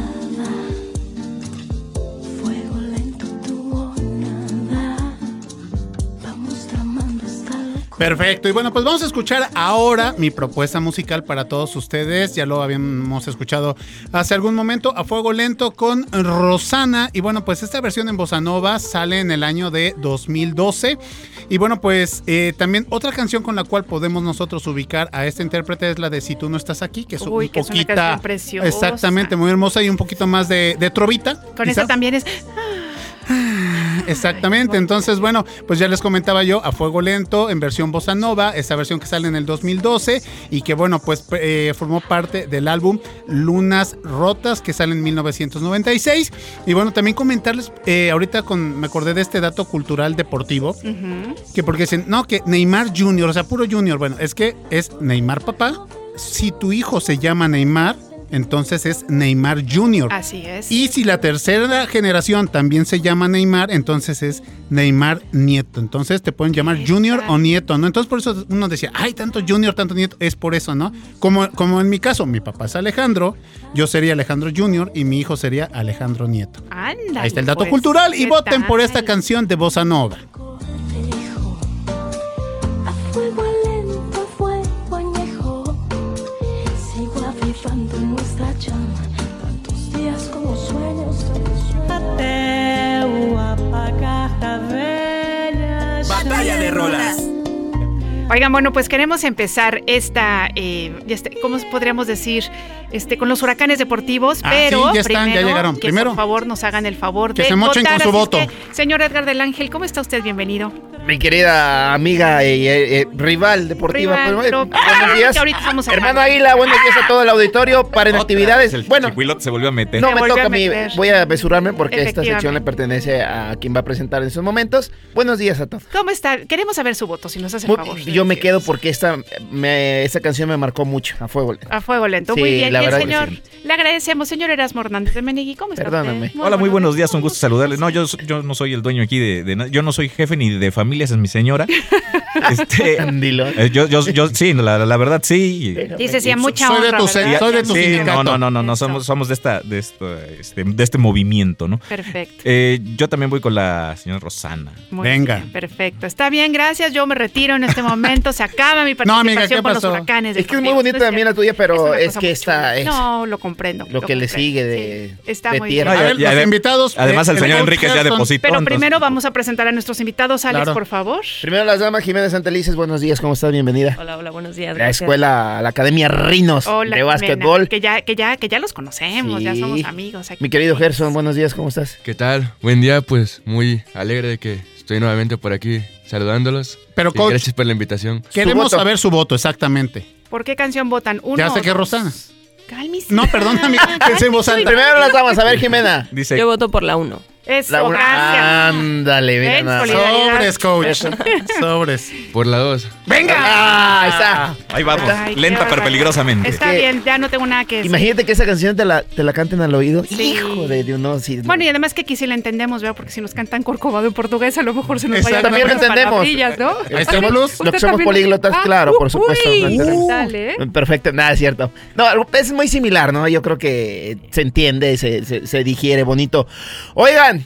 Perfecto. Y bueno, pues vamos a escuchar ahora mi propuesta musical para todos ustedes. Ya lo habíamos escuchado hace algún momento a fuego lento con Rosana. Y bueno, pues esta versión en Bossa Nova sale en el año de 2012. Y bueno, pues eh, también otra canción con la cual podemos nosotros ubicar a este intérprete es la de Si tú no estás aquí, que es Uy, un que es una poquita. canción preciosa. Exactamente, muy hermosa y un poquito más de, de trovita. Con quizá. esta también es... Exactamente, entonces bueno, pues ya les comentaba yo a Fuego Lento en versión Bossa Nova, esa versión que sale en el 2012 y que bueno, pues eh, formó parte del álbum Lunas Rotas que sale en 1996 y bueno, también comentarles, eh, ahorita con, me acordé de este dato cultural deportivo, que porque dicen, no, que Neymar Junior, o sea, puro Junior, bueno, es que es Neymar papá, si tu hijo se llama Neymar, entonces es Neymar Junior. Así es. Y si la tercera generación también se llama Neymar, entonces es Neymar Nieto. Entonces te pueden llamar Junior o Nieto, ¿no? Entonces por eso uno decía, ay, tanto Junior, tanto Nieto, es por eso, ¿no? Como, como en mi caso, mi papá es Alejandro, yo sería Alejandro Junior y mi hijo sería Alejandro Nieto. Ándale, Ahí está el dato pues, cultural y ¿qué voten por esta canción de Bossa Nova. A fuego Batalla de rolas. Oigan, bueno, pues queremos empezar esta, eh, este, ¿cómo podríamos decir? Este, con los huracanes deportivos, Ah, pero sí, ya están, ya primero, llegaron. que Primero. por favor nos hagan el favor Que de se mochen votar. con su voto. que, señor Edgar del Ángel, ¿cómo está usted? Bienvenido. Mi querida amiga y eh, eh, rival deportiva. Rival, pues, pero- buenos días. Hermano. Águila, buenos días a todo el auditorio. Paren actividades. El Bueno, se volvió a meter. no me toca a mí. Voy a apresurarme porque esta sección le pertenece a quien va a presentar en esos momentos. Buenos días a todos. ¿Cómo está? Queremos saber su voto, si nos hace el Muy- favor. yo me quedo porque esta, me, esta canción me marcó mucho. A fuego. A fuego lento. Sí, Muy bien. la Y el verdad que señor, sí. le agradecemos. Señor Erasmo Hernández de Menegui, ¿cómo está Perdóname. usted? Hola, muy buenos días, un gusto saludarle. No, yo, yo no soy el dueño aquí de. Yo no soy jefe ni de es mi señora. Este, Dilo. eh, yo, yo, yo, sí, la, la verdad sí. Dice, sí, a mucha Soy de tu soy de tu Sí, sindicato. no, no, no, no, somos, somos de esta, de esto, este, de este movimiento, ¿no? Perfecto. Eh, yo también voy con la señora Rosana. Muy Venga. bien, perfecto. Está bien, gracias. Yo me retiro en este momento. Se acaba mi participación No, amiga, ¿qué por los huracanes. Es que es muy bonita también la tuya, pero es que esta es No, lo comprendo. lo que le sigue de, Sí, está de muy tierra. bien. A ver, ya- los ya- invitados. Además, el señor Enríquez ya depositó. Pero primero vamos a presentar a nuestros invitados. Alex. Por favor. Primero las damas, Jiménez Santelices, buenos días, ¿cómo estás? Bienvenida. Hola, hola, buenos días. La gracias. escuela, la Academia Rinos Hola, de Jimena, básquetbol. Que ya, que ya, que ya los conocemos, ya somos amigos. aquí. Mi querido Gerson, buenos días, ¿cómo estás? ¿Qué tal? Buen día, pues muy alegre de que estoy nuevamente por aquí saludándolos. Pero, coach, gracias por la invitación. Queremos saber su voto, exactamente. ¿Por qué canción votan? Uno. Ya sé que? Rosana. Cálmese. No, perdóname, alta. Primero las damas, a ver, Jimena. Dice, Yo voto por la 1. Eso, La una- gracias. Ándale, mira Ven, nada solidaridad. Sobres, coach. Sobres. Por la 2. ¡Venga! Ah, ahí está. ahí vamos, Ay, lenta pero peligrosamente. Está que- bien, ya no tengo nada que decir. Imagínate que esa canción te la, te la canten al oído. Sí. Hijo de Dios, no, sí. Bueno, y además que aquí sí la entendemos, ¿verdad? Porque si nos cantan corcovado en portugués, a lo mejor se nos vayan También lo entendemos. ¿no? Ahí está, plus, ¿Usted lo que somos políglotas, Ah, claro, por supuesto. uy, dale, ¿eh? Perfecto, nada, es cierto. No, es muy similar, ¿no? Yo creo que se entiende, se, se, se digiere bonito. Oigan,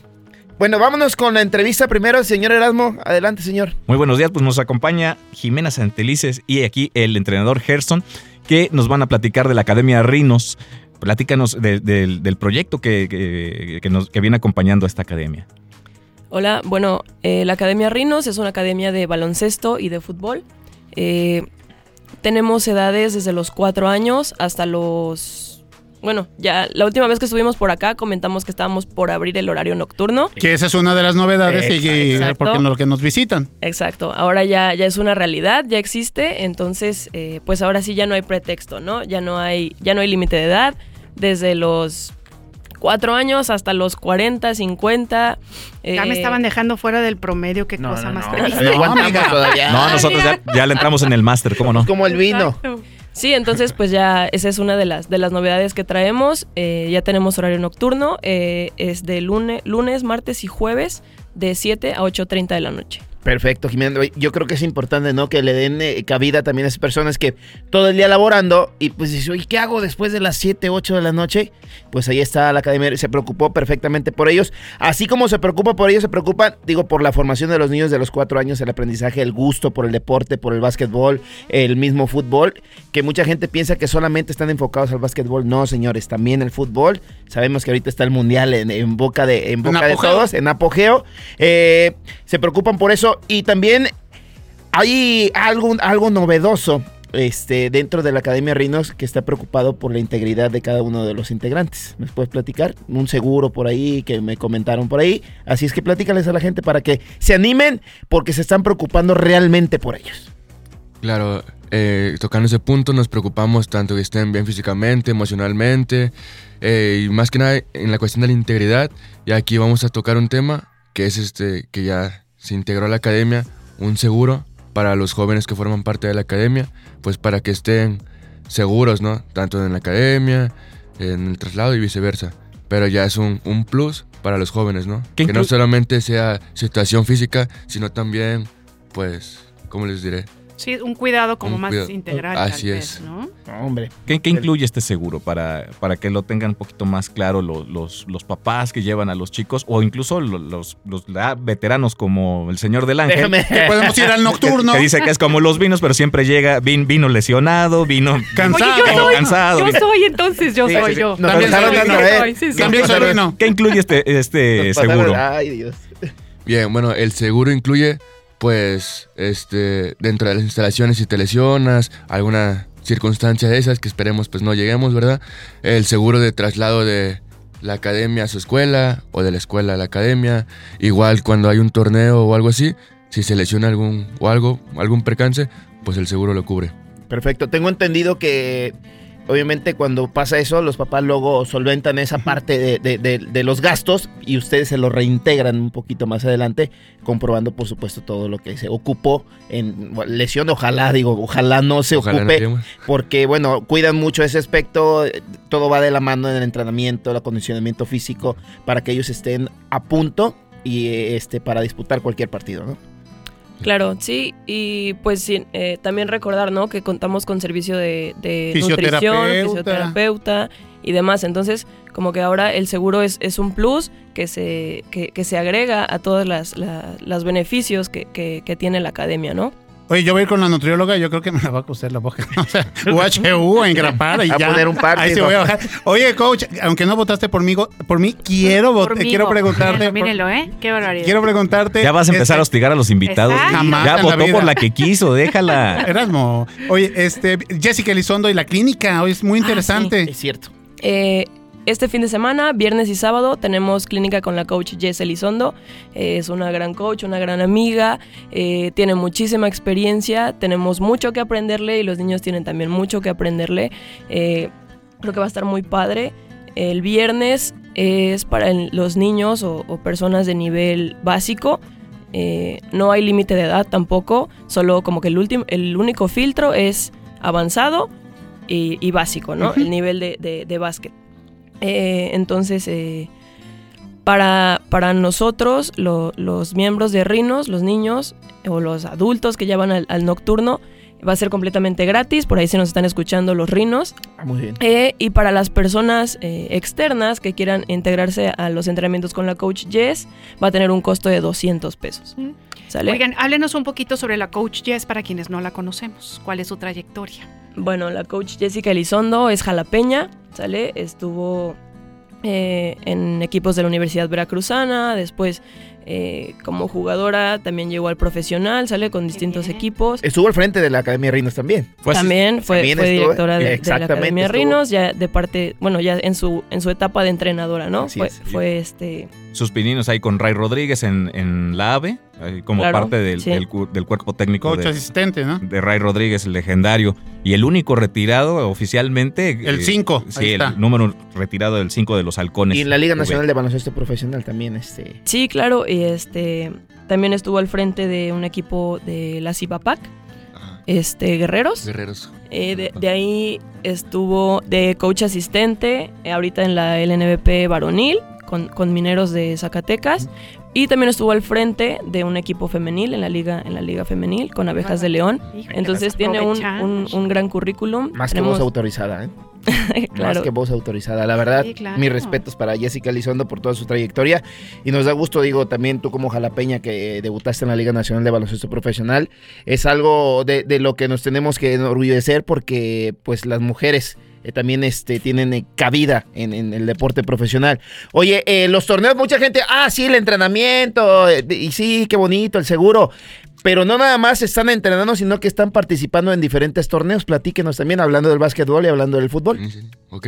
bueno, vámonos con la entrevista primero, señor Erasmo. Adelante, señor. Muy buenos días, pues nos acompaña Jimena Santelices y aquí el entrenador Gerson, que nos van a platicar de la Academia Rinos. Platícanos de- del- del proyecto que, que- que nos, que viene acompañando a esta academia. Hola, bueno, eh, la Academia Rinos es una academia de baloncesto y de fútbol. Eh, tenemos edades desde los 4 años hasta los... Bueno, ya la última vez que estuvimos por acá comentamos que estábamos por abrir el horario nocturno. Que esa es una de las novedades y- y, Exacto. porque lo que nos visitan. Exacto, ahora ya, ya es una realidad, ya existe, entonces eh, pues ahora sí ya no hay pretexto, ¿no? Ya no hay, ya no hay límite de edad, desde los cuatro años hasta los 40, 50. Ya me eh, estaban dejando fuera del promedio, qué cosa más triste. No, todavía. No, nosotros ya, ya le entramos en el máster, ¿cómo no? Como el vino. Exacto. Sí, entonces pues ya esa es una de las, de las novedades que traemos. Eh, ya tenemos horario nocturno, eh, es de lunes, lunes, martes y jueves de 7 a 8.30 de la noche. Perfecto, Jimena. Yo creo que es importante, ¿no? Que le den eh, cabida también a esas personas que todo el día laborando y pues dice, oye, ¿qué hago después de las 7, 8 de la noche? Pues ahí está la academia, se preocupó perfectamente por ellos. Así como se preocupa por ellos, se preocupan, digo, por la formación de los niños de los 4 años, el aprendizaje, el gusto por el deporte, por el básquetbol, el mismo fútbol, que mucha gente piensa que solamente están enfocados al básquetbol. No, señores, también el fútbol. Sabemos que ahorita está el mundial en, en boca de, en boca de todos, en apogeo. Eh, se preocupan por eso y también hay algo, algo novedoso este, dentro de la Academia Rinos que está preocupado por la integridad de cada uno de los integrantes. ¿Me puedes platicar? Un seguro por ahí que me comentaron por ahí. Así es que platícales a la gente para que se animen porque se están preocupando realmente por ellos. Claro, eh, tocando ese punto nos preocupamos tanto que estén bien físicamente, emocionalmente eh, y más que nada en la cuestión de la integridad. Y aquí vamos a tocar un tema que es este que ya se integró a la academia, un seguro para los jóvenes que forman parte de la academia, pues para que estén seguros, ¿no? Tanto en la academia, en el traslado y viceversa. Pero ya es un, un plus para los jóvenes, ¿no? ¿Qué Que no solamente sea situación física, sino también, pues, ¿cómo les diré? Sí, un cuidado como Un más cuidado. integral. Así tal es. ¿no? hombre. ¿Qué, qué incluye este seguro para, para que lo tengan un poquito más claro lo- los, los papás que llevan a los chicos o incluso lo- los, los, veteranos como el señor del ángel? Déjame. Que podemos ir al nocturno. Que dice que es como los vinos, pero siempre llega vin- vino lesionado, vino Cansado. Oye, yo soy, cansado. yo soy entonces, yo Sí, soy sí, sí. yo. Nos También soy vino. ¿eh? También soy vino. ¿Qué incluye este, este Nos seguro? Ay, Dios. Bien, bueno, el seguro incluye, pues, este, dentro de las instalaciones si te lesionas, alguna circunstancia de esas que esperemos pues no lleguemos, ¿verdad? El seguro de traslado de la academia a su escuela o de la escuela a la academia, igual cuando hay un torneo o algo así, si se lesiona algún o algo, algún percance, pues el seguro lo cubre. Perfecto. Tengo entendido que obviamente cuando pasa eso, los papás luego solventan esa parte de, de- de- de los gastos y ustedes se lo reintegran un poquito más adelante, comprobando por supuesto todo lo que se ocupó en lesión. Ojalá, digo, ojalá no se Ojalá ocupe, porque bueno, cuidan mucho ese aspecto, todo va de la mano en el entrenamiento, el acondicionamiento físico, para que ellos estén a punto y este para disputar cualquier partido, ¿no? Claro, sí, y pues sí, eh, también recordar, ¿no? Que contamos con servicio de, de nutrición, Fisioterapeuta. y demás. Entonces, como que ahora el seguro es, es un plus que se, que, que se agrega a todos las, la- los beneficios que, que- que tiene la academia, ¿no? Oye, yo voy a ir con la nutrióloga, yo creo que me la va a coser la boca. O sea, UHU, engrapar y A ya. poner un parte, Ahí sí ¿no? voy a bajar. Oye, coach, aunque no votaste por mí, por mí quiero votar, Pormigo. quiero preguntarte. Mírenlo, ¿eh? Qué barbaridad. Quiero preguntarte. Ya vas a empezar a este, hostigar a los invitados. Jamás Ya votó por la que quiso, déjala. Erasmo. Oye, este, Jessica Elizondo y la clínica, hoy es muy interesante. Es cierto. Eh, este fin de semana, viernes y sábado, tenemos clínica con la coach Jess Elizondo. Es una gran coach, una gran amiga, eh, tiene muchísima experiencia, tenemos mucho que aprenderle y los niños tienen también mucho que aprenderle. Eh, creo que va a estar muy padre. El viernes es para los niños o, o personas de nivel básico. Eh, no hay límite de edad tampoco, solo como que el, último, el único filtro es avanzado y, y básico, ¿no? El nivel de, de- de básquet. Eh, entonces, eh, para, para nosotros, lo- los miembros de Rinos, los niños o los adultos que ya van al, al nocturno, va a ser completamente gratis. Por ahí se nos están escuchando los Rinos. Muy bien. Eh, y para las personas eh, externas que quieran integrarse a los entrenamientos con la coach Jess, va a tener un costo de 200 pesos. ¿Sale? Oigan, háblenos un poquito sobre la coach Jess para quienes no la conocemos. ¿Cuál es su trayectoria? Bueno, la coach Jessica Elizondo es jalapeña, ¿sale? Estuvo eh, en equipos de la Universidad Veracruzana, después eh, como jugadora también llegó al profesional, sale con distintos equipos. Estuvo al frente de la Academia de Rinos también. también fue, También fue estuvo- directora de, de la Academia estuvo- Rinos, ya de parte, bueno, ya en su, en su etapa de entrenadora, ¿no? Así fue, es. fue este Sus pininos ahí con Ray Rodríguez en, en la AVE, como Claro, parte del, sí. del cu- del cuerpo técnico Coach de, asistente, ¿no? de Ray Rodríguez, el legendario. Y el único retirado oficialmente. El eh, cinco, ahí Sí, está. el número retirado del 5 de los halcones. Y en la Liga. Nacional de Baloncesto Profesional también, este. Sí, claro, y este también estuvo al frente de un equipo de la Cibapac, este Guerreros. Guerreros. Eh, de, de ahí estuvo de coach asistente, eh, ahorita en la LNBP varonil, con, con Mineros de Zacatecas. Y también estuvo al frente de un equipo femenil en la liga, en la liga femenil, con Abejas de León. Híjole, Entonces tiene un, un- un gran currículum. Más que Tenemos- voz autorizada, ¿eh? Claro. Más que voz autorizada. La verdad, Sí, claro. mis respetos para Jessica Elizondo por toda su trayectoria. Y nos da gusto, digo, también tú como jalapeña que debutaste en la Liga Nacional de Baloncesto Profesional. Es algo de, de lo que nos tenemos que enorgullecer porque pues las mujeres eh, también este, tienen eh, cabida en, el deporte profesional. Oye, eh, los torneos, mucha gente, ah, sí, el entrenamiento, y sí, qué bonito, el seguro. Pero no nada más están entrenando, sino que están participando en diferentes torneos. Platíquenos también, hablando del básquetbol y hablando del fútbol. Ok,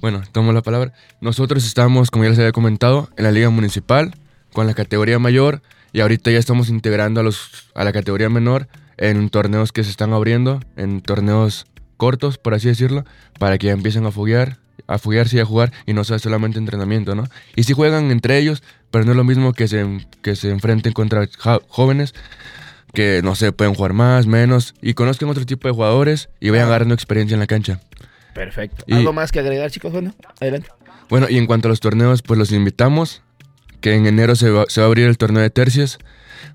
bueno, tomo la palabra. Nosotros estamos, como ya les había comentado, en la Liga Municipal, con la categoría mayor, y ahorita ya estamos integrando a, los, a la categoría menor en torneos que se están abriendo, en torneos cortos, por así decirlo, para que ya empiecen a foguear, a foguearse y a jugar, y no sea solamente entrenamiento, ¿no? Y sí juegan entre ellos, pero no es lo mismo que se, que se enfrenten contra jóvenes que, no sé, pueden jugar más, menos, y conozcan otro tipo de jugadores y vayan agarrando experiencia en la cancha. Perfecto. Y- ¿Algo más que agregar, chicos? Bueno, adelante. Bueno, y en cuanto a los torneos, pues los invitamos, que en enero se va, se va a abrir el torneo de tercias,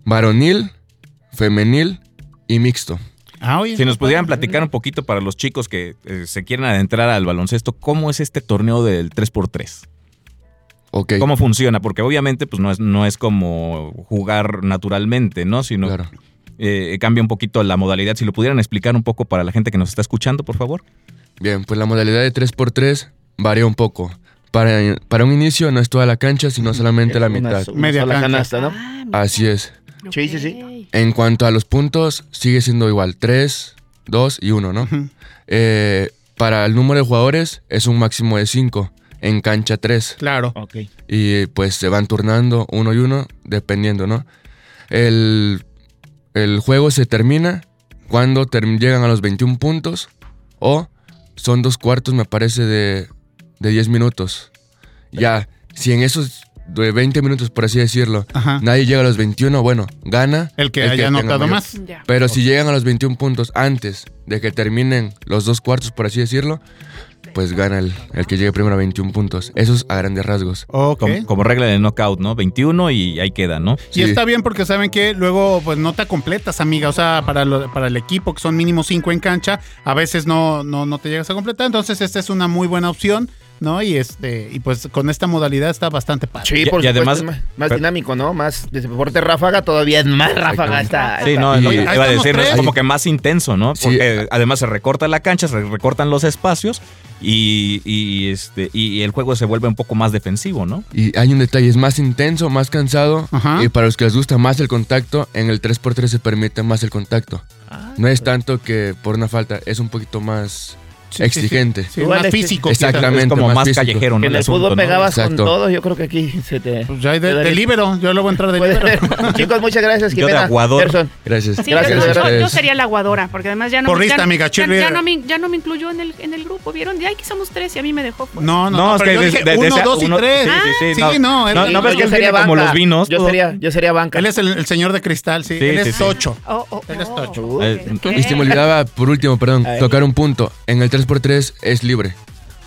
varonil, femenil y mixto. Ah, oye. Si nos pudieran platicar un poquito para los chicos que eh, se quieren adentrar al baloncesto, ¿cómo es este torneo del 3x3? Ok. ¿Cómo funciona? Porque obviamente pues no es, no es como jugar naturalmente, ¿no? Sino eh, cambia un poquito la modalidad. Si lo pudieran explicar un poco para la gente que nos está escuchando, por favor. Bien, pues la modalidad de 3x3 varía un poco. Para, para un inicio no es toda la cancha, sino solamente la mitad. una Media sola cancha. canasta, ¿no? Así es. Sí, sí, sí. En cuanto a los puntos, sigue siendo igual, 3, 2 y 1, ¿no? Eh, para el número de jugadores es un máximo de 5, en cancha 3. Claro. Ok. Y pues se van turnando uno y uno, dependiendo, ¿no? El, el juego se termina cuando term- llegan a los 21 puntos o son dos cuartos, me parece, de, de 10 minutos. Ya, si en esos de 20 minutos, por así decirlo, Ajá. nadie llega a los 21, bueno, gana El que haya anotado más. Pero si llegan a los 21 puntos antes de que terminen los dos cuartos, por así decirlo, pues gana el, el que llegue primero a 21 puntos. Eso es a grandes rasgos. Ok. Como, como regla de knockout, ¿no? 21 y ahí queda, ¿no? Y está bien porque saben que luego pues no te completas, amiga. O sea, para, lo- para el equipo que son mínimo cinco en cancha, a veces no, no, no te llegas a completar. Entonces esta es una muy buena opción, ¿no? Y este y pues con esta modalidad está bastante padre. Sí, por supuesto, es más, más dinámico, ¿no? Más de deporte ráfaga todavía es más ráfaga esta. Sí, no, y- iba a decir, es como que más intenso, ¿no? Sí. Porque además se recorta la cancha, se recortan los espacios y, y, este, y el juego se vuelve un poco más defensivo, ¿no? Y hay un detalle, es más intenso, más cansado. Y para los que les gusta más el contacto, en el 3x3 se permite más el contacto. no es tanto que por una falta, es un poquito más Sí, exigente. sí. Sí, más físico, Exactamente. Es como más físico. callejero, ¿no? En el el fútbol asunto, ¿no? pegabas con todo, yo creo que aquí se te... Pues ya hay de, te de líbero, yo luego voy a entrar de líbero. Chicos, muchas gracias, Yo de Jimena. aguador. Gerson. Gracias. Sí, Gracias, yo, de yo- verdad. yo sería la aguadora, porque además ya no, Porrista, ya, amiga, ya- ya no me, ya no me incluyó en el, en el grupo, ¿vieron? Ya aquí somos tres y a mí me dejó. fuera. No, no, No, pero que yo de- dije de- de uno, dos y tres. sí, sí, no, él, no, ves que yo él sería como banca. los vinos. Yo sería, banca. él es el, señor de cristal, sí. Sí, él sí, es. Oh, oh, Él es oh. ocho. Eh, Y se me olvidaba, por último, perdón, tocar un punto. En el 3x3 es libre.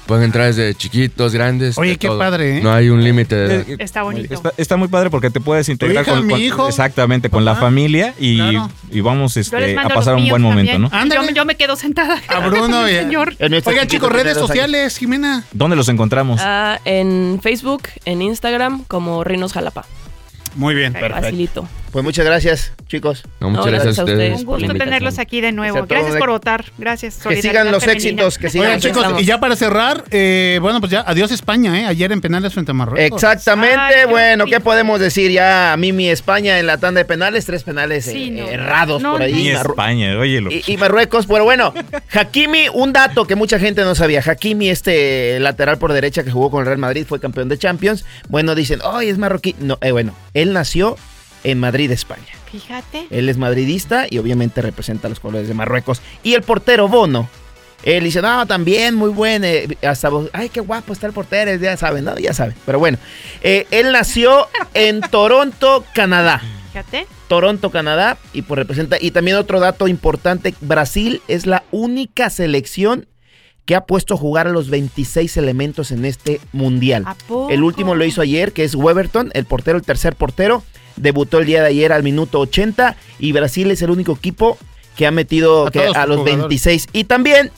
Pueden entrar desde chiquitos, grandes. Oye, de qué todo. padre, ¿eh? No hay un límite de edad. Eh, Está bonito. Está, está muy padre porque te puedes integrar hija, con, mi con- hijo, exactamente con la familia y, Claro. y vamos este, a pasar un buen momento, también. ¿no? Yo, yo me quedo sentada. A Bruno y señor. Chiquito chicos, redes años. sociales, Jimena. ¿Dónde los encontramos? Ah, en Facebook, en Instagram, como Rinos Jalapa. Muy bien. Facilito. Pues muchas gracias, chicos. No, muchas No, gracias, gracias a ustedes. Un por la gusto tenerlos aquí de nuevo. Gracias por votar. Gracias. Que sigan los femenina. éxitos, que sigan Oigan, chicos, y ya para cerrar, eh, bueno, pues ya, adiós España, ¿eh? Ayer en penales frente a Marruecos. Exactamente, Ay, bueno, ¿qué podemos decir? Ya a mí mi España en la tanda de penales, tres penales Sí, eh, no. errados No, por ahí. Marru- España, óyelo. y, y Marruecos, pero bueno, Hakimi, un dato que mucha gente no sabía. Hakimi, este lateral por derecha que jugó con el Real Madrid, fue campeón de Champions. Bueno, dicen, ¡ay, es marroquí! No, eh, bueno, él nació en Madrid, España. Fíjate. Él es madridista y obviamente representa los colores de Marruecos. Y el portero Bono. Él dice, no, también muy buen. eh, hasta vos, ay, qué guapo está el portero. Ya saben, ¿no? Ya saben. Pero bueno, eh, él nació en Toronto, Canadá. Fíjate. Toronto, Canadá. Y pues representa. Y también otro dato importante: Brasil es la única selección que ha puesto a jugar a los 26 elementos en este mundial. El último lo hizo ayer, que es Weberton, el portero, el tercer portero. Debutó el día de ayer al minuto 80 y Brasil es el único equipo que ha metido A que- los jugadores. 26. Y también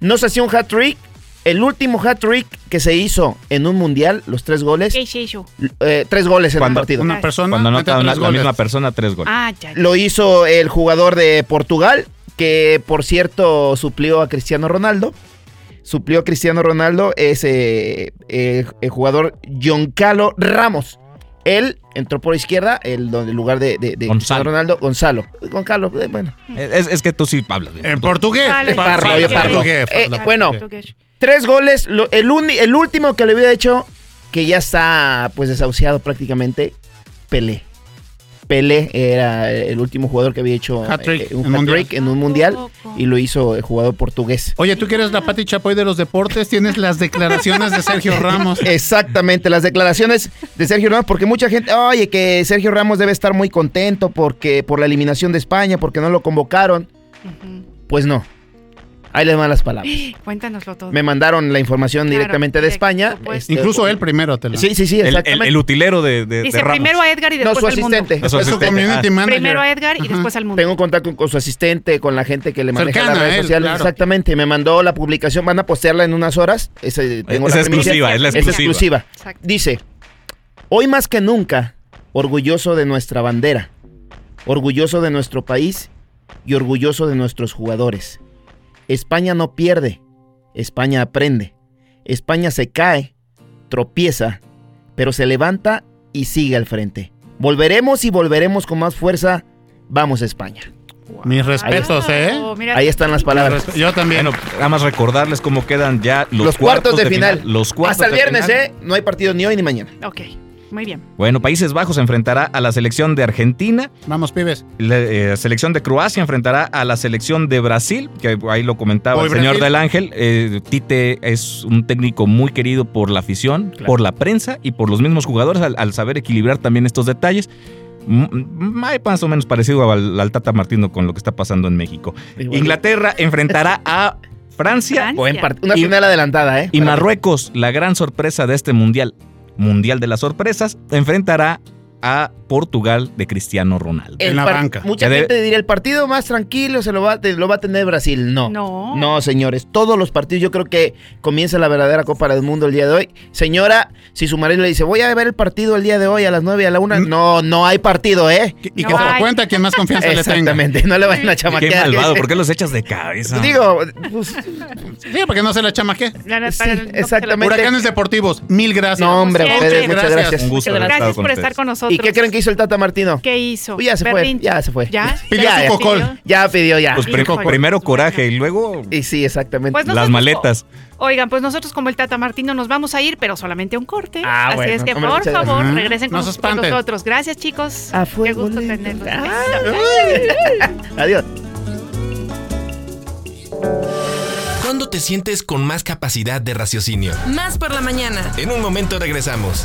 nos hacía un hat-trick. El último hat-trick que se hizo en un mundial, los tres goles, ¿Qué hizo eso? eh, tres goles en un partido. Una persona. Cuando anota una- la misma persona, tres goles. Ah, ya. ya. Lo hizo el jugador de Portugal, que por cierto suplió a Cristiano Ronaldo. Suplió a Cristiano Ronaldo es eh, eh, el jugador Giancarlo Ramos. Él entró por izquierda, el, donde- el lugar de, de- de Gonzalo. Ronaldo, Gonzalo. Gonzalo, eh, bueno. Es, es que tú sí hablas bien. En portugués. Yo Eh, bueno, tres goles. lo- el, uni- el último que le hubiera hecho, que ya está pues desahuciado prácticamente, Pelé. Pelé era el último jugador que había hecho Hat-trick eh, un en hat-trick en un mundial y lo hizo el jugador portugués. Oye, tú que eres la Pati Chapoy de los deportes, tienes las declaraciones de Sergio Ramos. Exactamente, las declaraciones de Sergio Ramos, porque mucha gente, oye, que Sergio Ramos debe estar muy contento porque por la eliminación de España, porque no lo convocaron. Pues no. Ahí les van las palabras. Cuéntanoslo todo. Me mandaron la información Claro, directamente de España. este, Incluso él primero te lo. Sí, sí, sí, El, el- exactamente. el utilero de, de, Dice de Ramos. primero a Edgar y no, después su al mundo. asistente. Es su Es su asistente. community Ah. manager. Primero a Edgar y Ajá. después al mundo. Tengo contacto con su asistente, con la gente que le maneja Cercana las redes él, sociales. claro. Exactamente. Me mandó la publicación, van a postearla en unas horas. Tengo Es la exclusiva, es la Es exclusiva. exclusiva. Exacto. Dice, hoy más que nunca, orgulloso de nuestra bandera, orgulloso de nuestro país y orgulloso de nuestros jugadores. España no pierde, España aprende. España se cae, tropieza, pero se levanta y sigue al frente. Volveremos y volveremos con más fuerza. Vamos España. Mis respetos, ¿eh? Oh, Ahí están las palabras. Yo también. Bueno, nada más recordarles cómo quedan ya los, Los, cuartos, de, final. Los cuartos Hasta el de viernes, final. ¿eh? No hay partido ni hoy ni mañana. Ok. Muy bien. Bueno, Países Bajos enfrentará a la selección de Argentina. Vamos, pibes. La eh, selección de Croacia enfrentará a la selección de Brasil, que ahí lo comentaba Hoy el señor Brasil. del Ángel. Eh, Tite es un técnico muy querido por la afición, por la prensa y por los mismos jugadores al, al saber equilibrar también estos detalles. Más o menos parecido al, al Tata Martino con lo que está pasando en México. Igual. Inglaterra enfrentará a Francia. Buen part- Una Y- final adelantada, ¿eh? Y Marruecos, la gran sorpresa de este mundial, mundial de las sorpresas, enfrentará a Portugal de Cristiano Ronaldo. El par- Mucha Que debe- gente diría, el partido más tranquilo se lo va, te- lo va a tener Brasil. No. No. No, señores. Todos los partidos, yo creo que comienza la verdadera Copa del Mundo el día de hoy. Señora, si su marido le dice, voy a ver el partido el día de hoy a las 9 y a la 1, no, no hay partido, ¿eh? Y que se cuenta quien más confianza le tenga. Exactamente, no le vayan a Qué chamaquear. malvado, ¿por qué los echas de cabeza? Digo, pues, Sí, porque no se la chamaqué. exactamente. Huracanes deportivos, mil gracias. No, hombre, ustedes, muchas gracias. Un gusto haber Gracias con por estar con nosotros. ¿Y qué creen que hizo el Tata Martino? ¿Qué hizo? Ya se fue, ya se fue. ¿Ya? Pidió Ya, su ya. cocol. Ya pidió, ya. Pues Híjole. primero coraje y luego Y sí, exactamente. Pues las maletas. Oigan, pues nosotros como el Tata Martino nos vamos a ir, pero solamente a un corte. Ah, Así bueno. es que, Hombre, por favor, gracias. regresen con, nos- con nosotros. Gracias, chicos. A Qué gusto tenerlos. Adiós. ¿Cuándo te sientes con más capacidad de raciocinio? Más por la mañana. En un momento regresamos.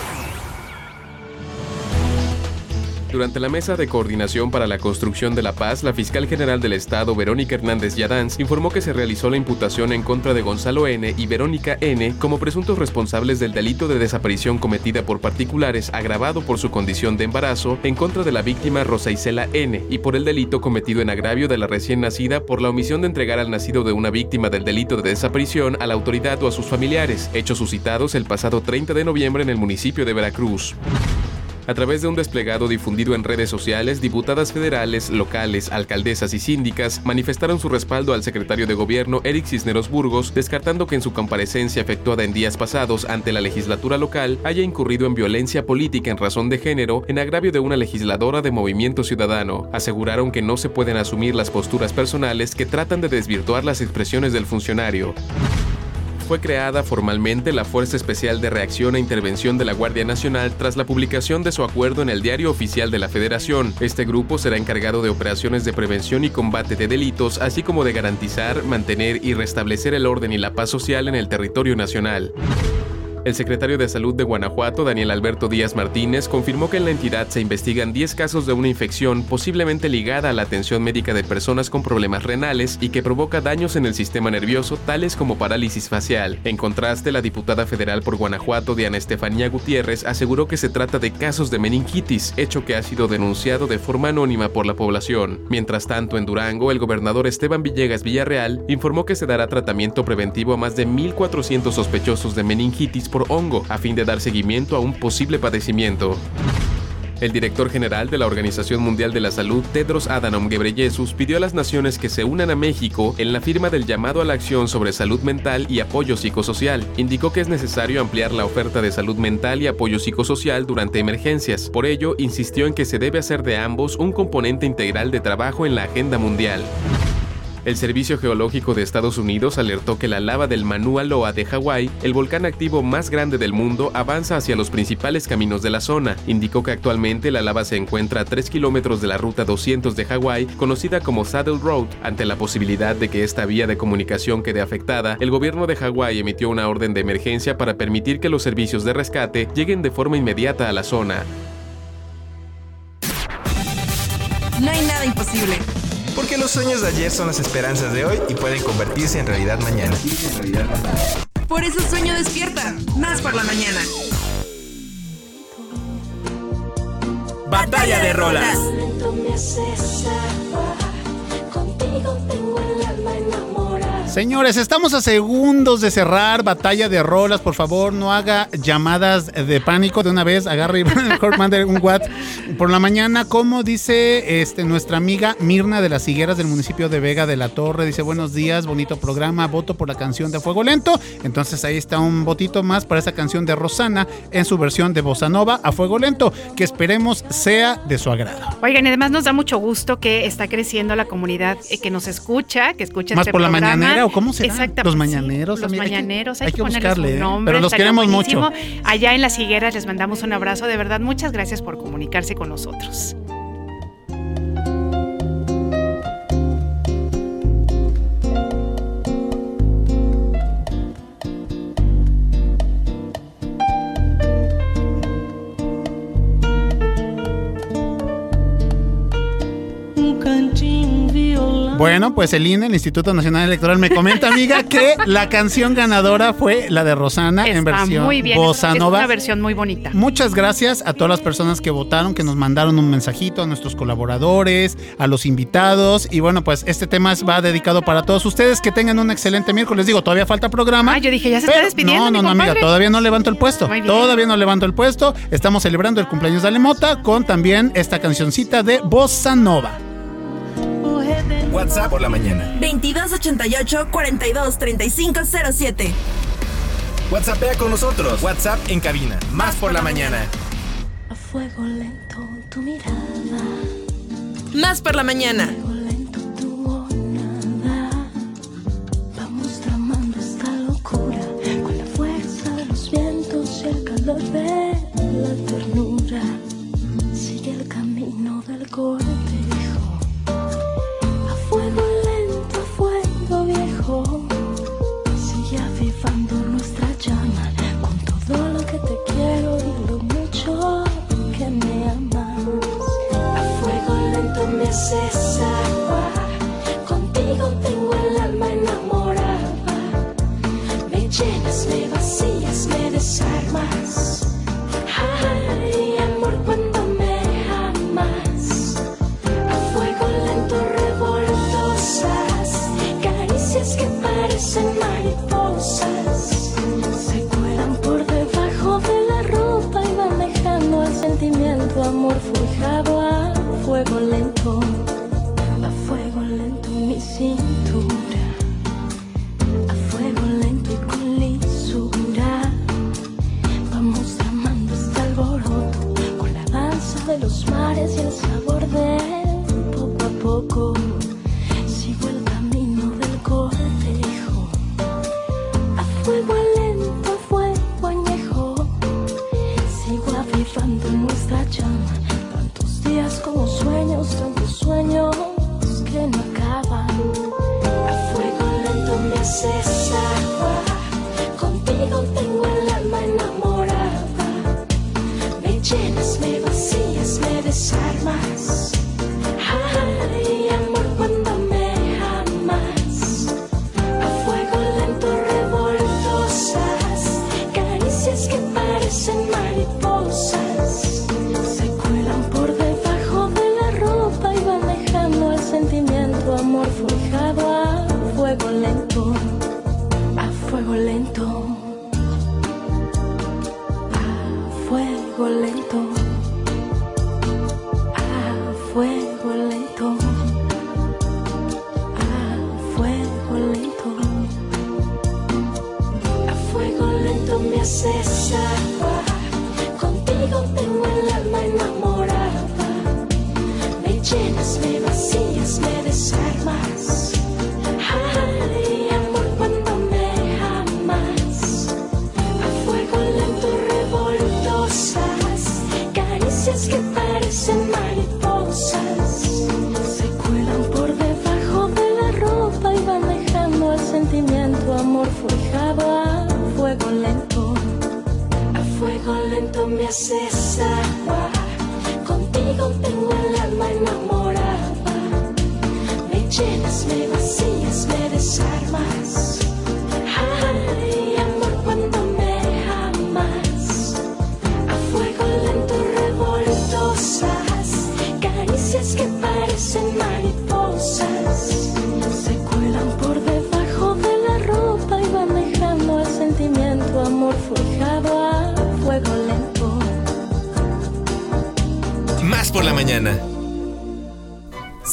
Durante la mesa de coordinación para la construcción de la paz, la fiscal general del Estado, Verónica Hernández Yadanz, informó que se realizó la imputación en contra de Gonzalo N. y Verónica N. como presuntos responsables del delito de desaparición cometida por particulares agravado por su condición de embarazo en contra de la víctima Rosa Isela N. y por el delito cometido en agravio de la recién nacida por la omisión de entregar al nacido de una víctima del delito de desaparición a la autoridad o a sus familiares, hechos suscitados el pasado 30 de noviembre en el municipio de Veracruz. A través de un desplegado difundido en redes sociales, diputadas federales, locales, alcaldesas y síndicas manifestaron su respaldo al secretario de gobierno Eric Cisneros Burgos, descartando que en su comparecencia efectuada en días pasados ante la legislatura local haya incurrido en violencia política en razón de género en agravio de una legisladora de Movimiento Ciudadano. Aseguraron que no se pueden asumir las posturas personales que tratan de desvirtuar las expresiones del funcionario fue creada formalmente la Fuerza Especial de Reacción e Intervención de la Guardia Nacional tras la publicación de su acuerdo en el Diario Oficial de la Federación. Este grupo será encargado de operaciones de prevención y combate de delitos, así como de garantizar, mantener y restablecer el orden y la paz social en el territorio nacional. El secretario de Salud de Guanajuato, Daniel Alberto Díaz Martínez, confirmó que en la entidad se investigan 10 casos de una infección posiblemente ligada a la atención médica de personas con problemas renales y que provoca daños en el sistema nervioso tales como parálisis facial. En contraste, la diputada federal por Guanajuato, Diana Estefanía Gutiérrez, aseguró que se trata de casos de meningitis, hecho que ha sido denunciado de forma anónima por la población. Mientras tanto, en Durango, el gobernador Esteban Villegas Villarreal informó que se dará tratamiento preventivo a más de 1.400 sospechosos de meningitis por hongo, a fin de dar seguimiento a un posible padecimiento. El director general de la Organización Mundial de la Salud, Tedros Adhanom Ghebreyesus, pidió a las naciones que se unan a México en la firma del llamado a la acción sobre salud mental y apoyo psicosocial. Indicó que es necesario ampliar la oferta de salud mental y apoyo psicosocial durante emergencias. Por ello, insistió en que se debe hacer de ambos un componente integral de trabajo en la agenda mundial. El Servicio Geológico de Estados Unidos alertó que la lava del Mauna Loa de Hawái, el volcán activo más grande del mundo, avanza hacia los principales caminos de la zona. Indicó que actualmente la lava se encuentra a 3 kilómetros de la ruta 200 de Hawái, conocida como Saddle Road. Ante la posibilidad de que esta vía de comunicación quede afectada, el gobierno de Hawái emitió una orden de emergencia para permitir que los servicios de rescate lleguen de forma inmediata a la zona. No hay nada imposible. Porque los sueños de ayer son las esperanzas de hoy y pueden convertirse en realidad mañana. Por eso sueño despierta. Más por la mañana. Batalla de rolas. Señores, estamos a segundos de cerrar batalla de rolas. Por favor, no haga llamadas de pánico de una vez. Agarre y mejor mande un WhatsApp por la mañana. Como dice este, nuestra amiga Mirna de las Higueras del municipio de Vega de la Torre. Dice, buenos días, bonito programa. Voto por la canción de Fuego Lento. Entonces ahí está un votito más para esa canción de Rosana en su versión de Bossa Nova a Fuego Lento, que esperemos sea de su agrado. Oigan, y además nos da mucho gusto que está creciendo la comunidad eh, que nos escucha, que escucha Más este por la programa. O cómo será? Exactamente. Los sí, mañaneros, los amiga, hay que- mañaneros, hay, hay que, que buscarle, un ¿eh? nombre, Pero los queremos buenísimo. mucho. Allá en las higueras les mandamos un abrazo, de verdad, muchas gracias por comunicarse con nosotros. Um cantinho. Bueno, pues el INE, el Instituto Nacional Electoral, me comenta, amiga, que la canción ganadora fue la de Rosana en versión muy bien, bossa es nova. una versión muy bonita. Muchas gracias a todas las personas que votaron, que nos mandaron un mensajito, a nuestros colaboradores, a los invitados. Y bueno, pues este tema va dedicado para todos ustedes. Que tengan un excelente miércoles. Digo, todavía falta programa. Ah, yo dije, ya se está despidiendo, No, no, no, amiga, todavía no levanto el puesto. Todavía no levanto el puesto. Estamos celebrando el cumpleaños de Alemota con también esta cancioncita de Bossa Nova. WhatsApp por la mañana. 2288 42 3507. WhatsAppea con nosotros. WhatsApp en cabina. Más por la mañana. A fuego lento tu mirada, Más por la mañana. nada. Vamos tramando esta locura con la fuerza de los vientos y el calor de la ternura. Sigue el camino del cortejo.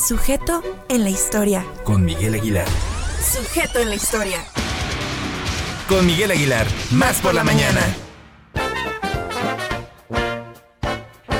Sujeto en la historia. Con Miguel Aguilar. Sujeto en la historia. Con Miguel Aguilar. Más por la mañana.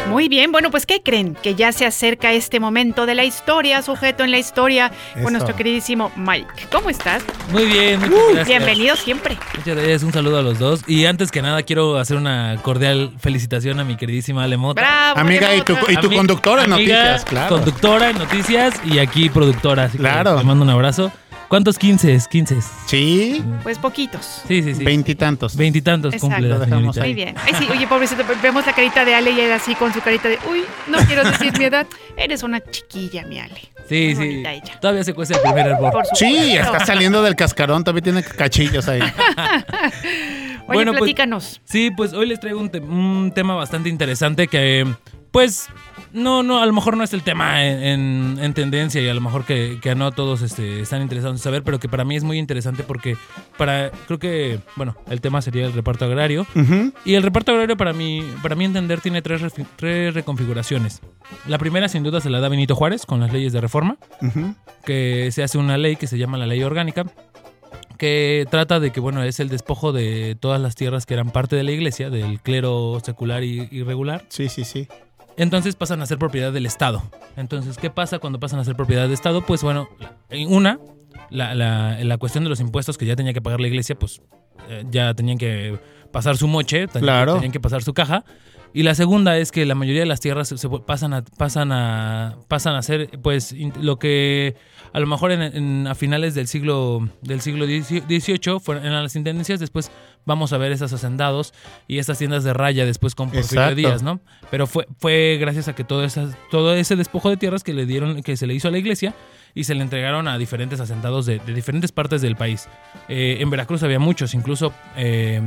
Muy bien, bueno, pues ¿qué creen? Que ya se acerca este momento de la historia, sujeto en la historia, Eso. con nuestro queridísimo Mike. ¿Cómo estás? Muy bien, muchas Uh, gracias. bienvenido siempre. Muchas gracias, un saludo a los dos. Y antes que nada, quiero hacer una cordial felicitación a mi queridísima Alemota. Bravo, Amiga, y tu- y tu conductora en noticias, claro. Conductora en noticias y aquí productora. Así que Claro. le mando un abrazo. ¿Cuántos 15? 15. Sí. Pues poquitos. Sí, sí, sí. Veintitantos. Veintitantos Exacto. cumple la señorita. Muy bien. Ay, sí, oye, pobrecito, vemos la carita de Ale y él así con su carita de, uy, no quiero decir mi edad. Eres una chiquilla, mi Ale. Sí, Muy sí. ella. Todavía se cuesta el primer supuesto. Sí, está saliendo del cascarón, todavía tiene cachillos ahí. Oye, pues, platícanos. sí, pues hoy les traigo un, te- un tema bastante interesante que, pues, no, no, a lo mejor no es el tema en, en- en tendencia y a lo mejor que, que no todos este, están interesados en saber, pero que para mí es muy interesante porque para, creo que, bueno, el tema sería el reparto agrario. Y el reparto agrario para mí, para mí entender tiene tres, tres reconfiguraciones. La primera sin duda se la da Benito Juárez con las leyes de reforma que se hace una ley que se llama la ley orgánica, que trata de que, bueno, es el despojo de todas las tierras que eran parte de la iglesia, del clero secular y irregular. Sí, sí, sí. Entonces pasan a ser propiedad del Estado. Entonces, ¿qué pasa cuando pasan a ser propiedad del Estado? Pues bueno, en una, la, la- la cuestión de los impuestos que ya tenía que pagar la iglesia, pues eh, ya tenían que pasar su moche, tenían, Claro. tenían que pasar su caja. Y la segunda es que la mayoría de las tierras se, se pasan a pasan a pasan a ser pues lo que a lo mejor en, en- a finales del siglo del siglo XVIII fueron en las intendencias después vamos a ver esos hacendados y estas tiendas de raya después con Porfirio. Díaz, ¿no? Pero fue fue gracias a que todo esas, todo ese despojo de tierras que le dieron que se le hizo a la iglesia y se le entregaron a diferentes asentados de, de diferentes partes del país. Eh, en Veracruz había muchos, incluso eh,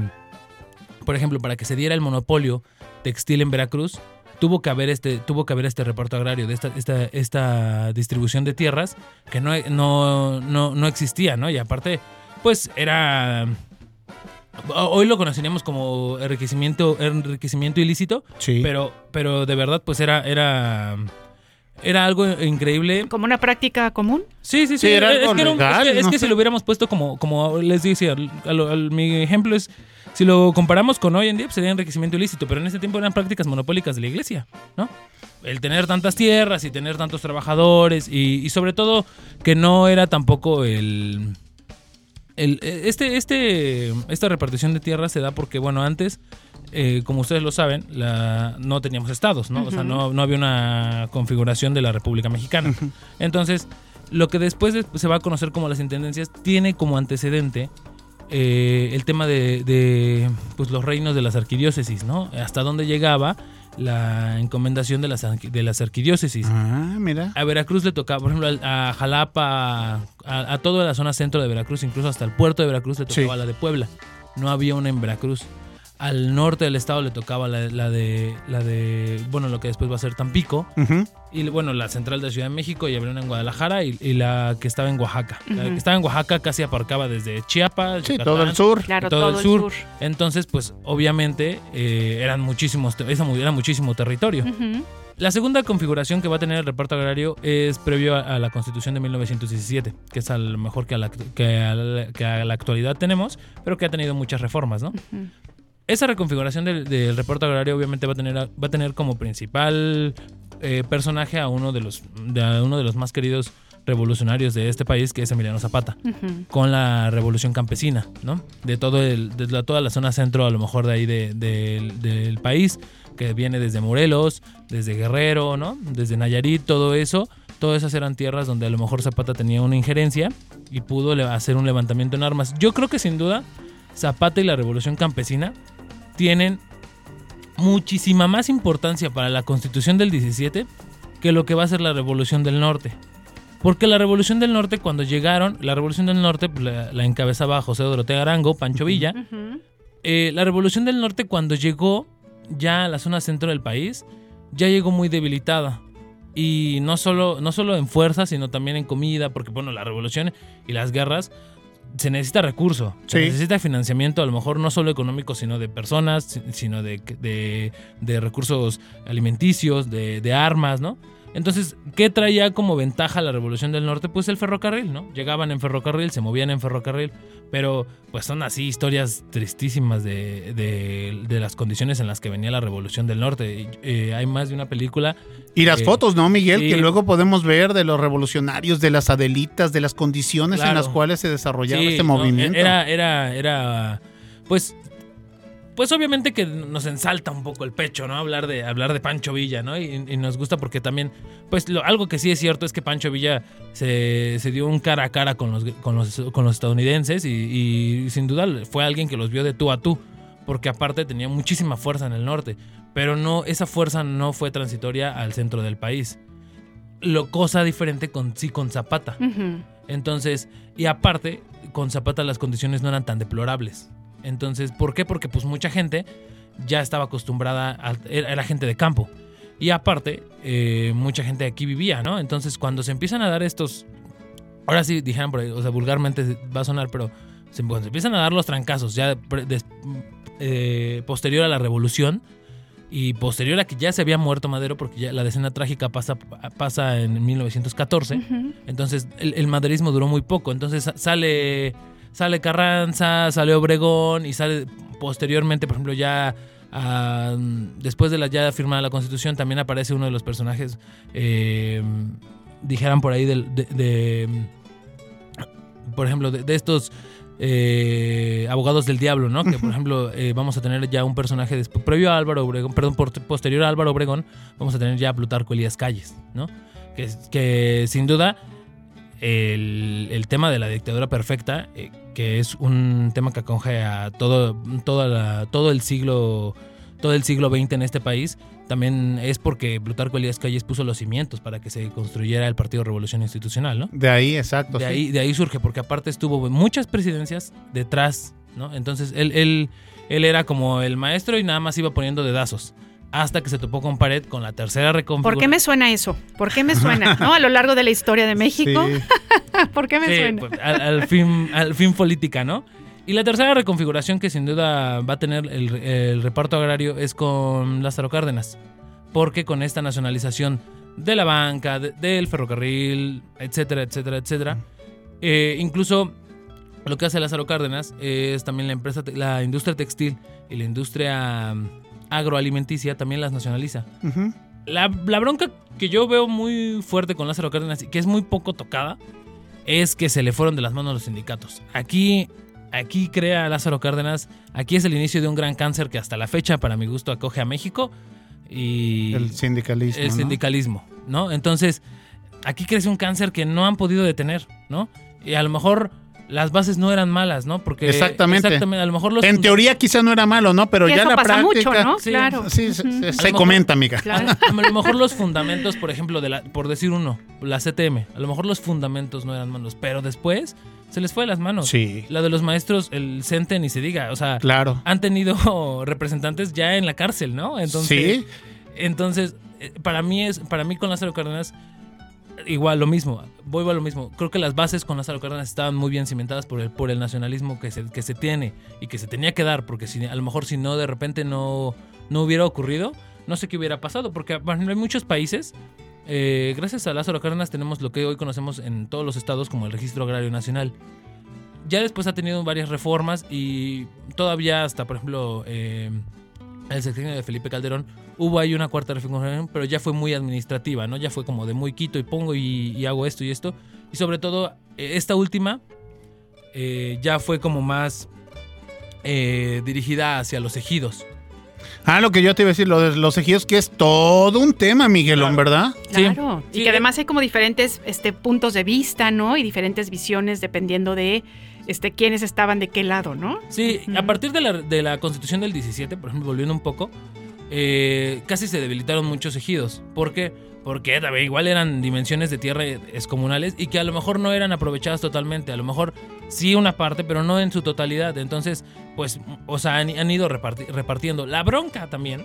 por ejemplo, para que se diera el monopolio textil en Veracruz, tuvo que haber este, tuvo que haber este reparto agrario de esta, esta, esta distribución de tierras que no, no, no, no existía, ¿no? Y aparte, pues era. Hoy lo conoceríamos como enriquecimiento, enriquecimiento ilícito, Sí. pero, pero de verdad, pues era, era, era algo increíble. ¿Como una práctica común? Sí, sí, sí. Sí, era es algo que, era un- legal, es que, es no que sé. si lo hubiéramos puesto como, como les decía, al- al- al- mi ejemplo es, si lo comparamos con hoy en día, pues sería enriquecimiento ilícito, pero en ese tiempo eran prácticas monopólicas de la iglesia, ¿no? El tener tantas tierras y tener tantos trabajadores y, y sobre todo que no era tampoco el... el este, este, esta repartición de tierras se da porque, bueno, antes, eh, como ustedes lo saben, la, no teníamos estados, ¿no? O sea, no, no había una configuración de la República Mexicana. Entonces, lo que después de- se va a conocer como las intendencias tiene como antecedente eh, el tema de, de, pues, los reinos de las arquidiócesis, ¿no? Hasta dónde llegaba la encomendación de las, de las arquidiócesis. Ah, mira. A Veracruz le tocaba, por ejemplo, a Jalapa, a, a toda la zona centro de Veracruz, incluso hasta el puerto de Veracruz le tocaba Sí. la de Puebla. No había una en Veracruz. Al norte del estado le tocaba la, la de, la de, bueno, lo que después va a ser Tampico. Ujú. Y bueno, la central de Ciudad de México y una en Guadalajara y, y la que estaba en Oaxaca. La que estaba en Oaxaca casi aparcaba desde Chiapas, Sí, Yucatán, todo el sur. Claro, todo, todo el el sur. sur. Entonces, pues obviamente eh, eran muchísimos, era muchísimo territorio. La segunda configuración que va a tener el reparto agrario es previo a, a la Constitución de 1917, que es a lo mejor que a, la, que, a la, que a la actualidad tenemos, pero que ha tenido muchas reformas, ¿no? Esa reconfiguración del, del reparto agrario obviamente va a tener, va a tener como principal eh, personaje a uno de los de a uno de los más queridos revolucionarios de este país, que es Emiliano Zapata, con la revolución campesina, ¿no? De todo el, de la- toda la zona centro, a lo mejor de ahí de- del- del país, que viene desde Morelos, desde Guerrero, ¿no? Desde Nayarit, todo eso. Todas esas eran tierras donde a lo mejor Zapata tenía una injerencia y pudo hacer un levantamiento en armas. Yo creo que sin duda Zapata y la revolución campesina tienen muchísima más importancia para la constitución del 17 que lo que va a ser la revolución del norte. Porque la revolución del norte, cuando llegaron, la revolución del norte pues, la, la encabezaba José Doroteo Arango, Pancho Villa. Eh, la revolución del norte, cuando llegó ya a la zona centro del país, ya llegó muy debilitada. Y no solo, no solo en fuerza, sino también en comida, porque bueno, la revolución y las guerras se necesita recurso, se Sí. necesita financiamiento, a lo mejor no solo económico, sino de personas, si- sino de, de- de recursos alimenticios, de, de armas, ¿no? Entonces, ¿qué traía como ventaja la Revolución del Norte? Pues el ferrocarril, ¿no? Llegaban en ferrocarril, se movían en ferrocarril, pero pues son así historias tristísimas de, de- de las condiciones en las que venía la Revolución del Norte. Eh, hay más de una película. Y las eh, fotos, ¿no, Miguel? sí. Que luego podemos ver de los revolucionarios, de las adelitas, de las condiciones en las cuales se desarrollaba Sí, este no, movimiento. Era, era, era, pues, pues obviamente que nos ensalta un poco el pecho, ¿no? Hablar de, hablar de Pancho Villa, ¿no? Y, y nos gusta porque también, pues, lo- algo que sí es cierto es que Pancho Villa se, se dio un cara a cara con los, con los, con los estadounidenses y, y sin duda fue alguien que los vio de tú a tú, porque aparte tenía muchísima fuerza en el norte, pero no, esa fuerza no fue transitoria al centro del país. Lo cosa diferente con sí con Zapata. Entonces, y aparte, con Zapata las condiciones no eran tan deplorables. Entonces, ¿por qué? Porque pues mucha gente ya estaba acostumbrada, a, era, gente de campo. Y aparte, eh, mucha gente aquí vivía, ¿no? Entonces, cuando se empiezan a dar estos, ahora sí dijeron por ahí, o sea, vulgarmente va a sonar, pero se, cuando se empiezan a dar los trancazos ya des- eh, posterior a la revolución, y posterior a que ya se había muerto Madero, porque ya la decena trágica pasa, pasa en 1914, Ujú. entonces el, el maderismo duró muy poco. Entonces sa- sale, sale Carranza, sale Obregón y sale posteriormente, por ejemplo, ya ah, después de la ya firmada la constitución, también aparece uno de los personajes, eh, dijeran por ahí, de, de, por ejemplo, de, de estos eh, abogados del diablo, ¿no? Que por ejemplo eh, vamos a tener ya un personaje después, previo a Álvaro Obregón, perdón, por- posterior a Álvaro Obregón, vamos a tener ya a Plutarco Elías Calles, ¿no? Que, que sin duda el, el tema de la dictadura perfecta, eh, que es un tema que acoge a todo, toda la- todo el siglo todo el siglo XX en este país, también es porque Plutarco Elías Calles puso los cimientos para que se construyera el Partido Revolución Institucional, ¿no? De ahí, exacto. De sí. ahí, de ahí surge, porque aparte estuvo muchas presidencias detrás, ¿no? Entonces él, él, él era como el maestro y nada más iba poniendo dedazos. Hasta que se topó con pared con la tercera reconfiguración. ¿Por qué me suena eso? ¿Por qué me suena? ¿No? A lo largo de la historia de México. ¿Por qué me Sí, suena? pues, al, al fin, al fin política, ¿no? Y la tercera reconfiguración que sin duda va a tener el, el reparto agrario es con Lázaro Cárdenas. Porque con esta nacionalización de la banca, de- del ferrocarril, etcétera, etcétera, etcétera, eh, incluso lo que hace Lázaro Cárdenas es también la empresa, la industria textil y la industria agroalimenticia también las nacionaliza. La, la bronca que yo veo muy fuerte con Lázaro Cárdenas y que es muy poco tocada es que se le fueron de las manos los sindicatos. Aquí, aquí crea Lázaro Cárdenas, aquí es el inicio de un gran cáncer que hasta la fecha, para mi gusto, acoge a México y El sindicalismo. el ¿no? sindicalismo, ¿no? Entonces, aquí crece un cáncer que no han podido detener, ¿no? Y a lo mejor las bases no eran malas, ¿no? Porque Exactamente. a lo mejor los En teoría quizá no era malo, ¿no? Pero Que ya eso la pasa práctica. mucho, ¿no? Sí, claro. Sí, se, mejor- comenta, amiga. A lo mejor los fundamentos, por ejemplo, de la, por decir uno, la CTM, a lo mejor los fundamentos no eran malos, pero después se les fue de las manos. Sí. La de los maestros, el CENTE ni se diga, o sea, Claro. han tenido representantes ya en la cárcel, ¿no? Entonces, Sí. entonces eh, para mí es, para mí con Lázaro Cárdenas igual lo mismo, voy a lo mismo. Creo que las bases con Lázaro Cárdenas estaban muy bien cimentadas por el, por el nacionalismo que se, que se tiene y que se tenía que dar, porque si, a lo mejor si no, de repente no, no hubiera ocurrido, no sé qué hubiera pasado, porque por ejemplo, hay muchos países, eh, gracias a Lázaro Cárdenas tenemos lo que hoy conocemos en todos los estados como el Registro Agrario Nacional. Ya después ha tenido varias reformas y todavía hasta, por ejemplo, eh, el sexenio de Felipe Calderón, hubo ahí una cuarta reforma, pero ya fue muy administrativa, ¿no? Ya fue como de muy quito y pongo y, y hago esto y esto. Y sobre todo, eh, esta última eh, ya fue como más eh, dirigida hacia los ejidos. Ah, lo que yo te iba a decir, lo de los ejidos, que es todo un tema, Miguelón, ¿verdad? Claro. Sí. Y que además hay como diferentes este, puntos de vista, ¿no? Y diferentes visiones dependiendo de este, quiénes estaban de qué lado, ¿no? Sí, a partir de la, de la constitución del 17, por ejemplo, volviendo un poco, eh, casi se debilitaron muchos ejidos. ¿Por qué? Porque también igual eran dimensiones de tierra excomunales y que a lo mejor no eran aprovechadas totalmente. A lo mejor sí una parte, pero no en su totalidad. Entonces, pues, o sea, han, han ido reparti- repartiendo. La bronca también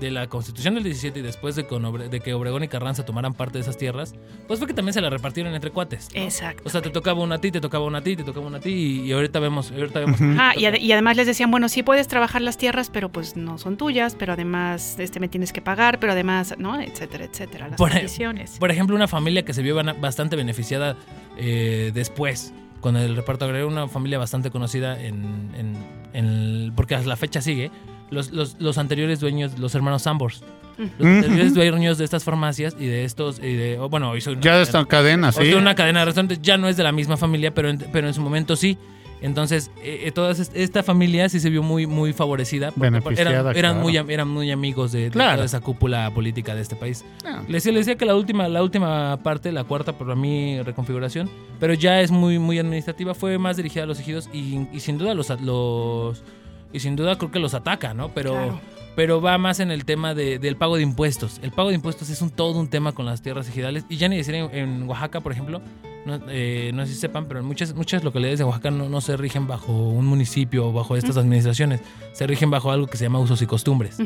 de la Constitución del 17 y después de, con Obre- de que Obregón y Carranza tomaran parte de esas tierras, pues fue que también se la repartieron entre cuates. ¿no? Exacto. O sea, te tocaba una a ti, te tocaba una a ti, te tocaba una a ti y, y ahorita vemos, ahorita vemos. Ah, y, ade- y además les decían, bueno, sí puedes trabajar las tierras, pero pues no son tuyas, pero además este me tienes que pagar, pero además, ¿no? Etcétera, etcétera. Las Por, e- condiciones. por ejemplo, una familia que se vio bastante beneficiada eh, después con el reparto agrario, una familia bastante conocida en, en- en el- porque hasta la fecha sigue, los, los, los anteriores dueños, los hermanos Sambors. Los Ujú. anteriores dueños de estas farmacias y de estos, y de, oh, bueno, soy una Ya de esta cadena, Hoy sí. una cadena de restaurantes, ya no es de la misma familia, pero en, pero en su momento sí. Entonces, eh, eh, toda es- esta familia sí se vio muy, muy favorecida. porque Beneficiada, eran, eran claro. muy, eran muy amigos de, de Claro. toda esa cúpula política de este país. Ah. Les decía, les decía que la última, la última parte, la cuarta para mí reconfiguración, pero ya es muy, muy administrativa, fue más dirigida a los ejidos y, y sin duda los, los y sin duda creo que los ataca, ¿no? Pero Claro. pero va más en el tema de- del pago de impuestos. El pago de impuestos es un todo un tema con las tierras ejidales y ya ni decir en, en Oaxaca, por ejemplo, no, eh, no sé si sepan, pero en muchas muchas localidades de Oaxaca no, no se rigen bajo un municipio o bajo estas administraciones, se rigen bajo algo que se llama usos y costumbres.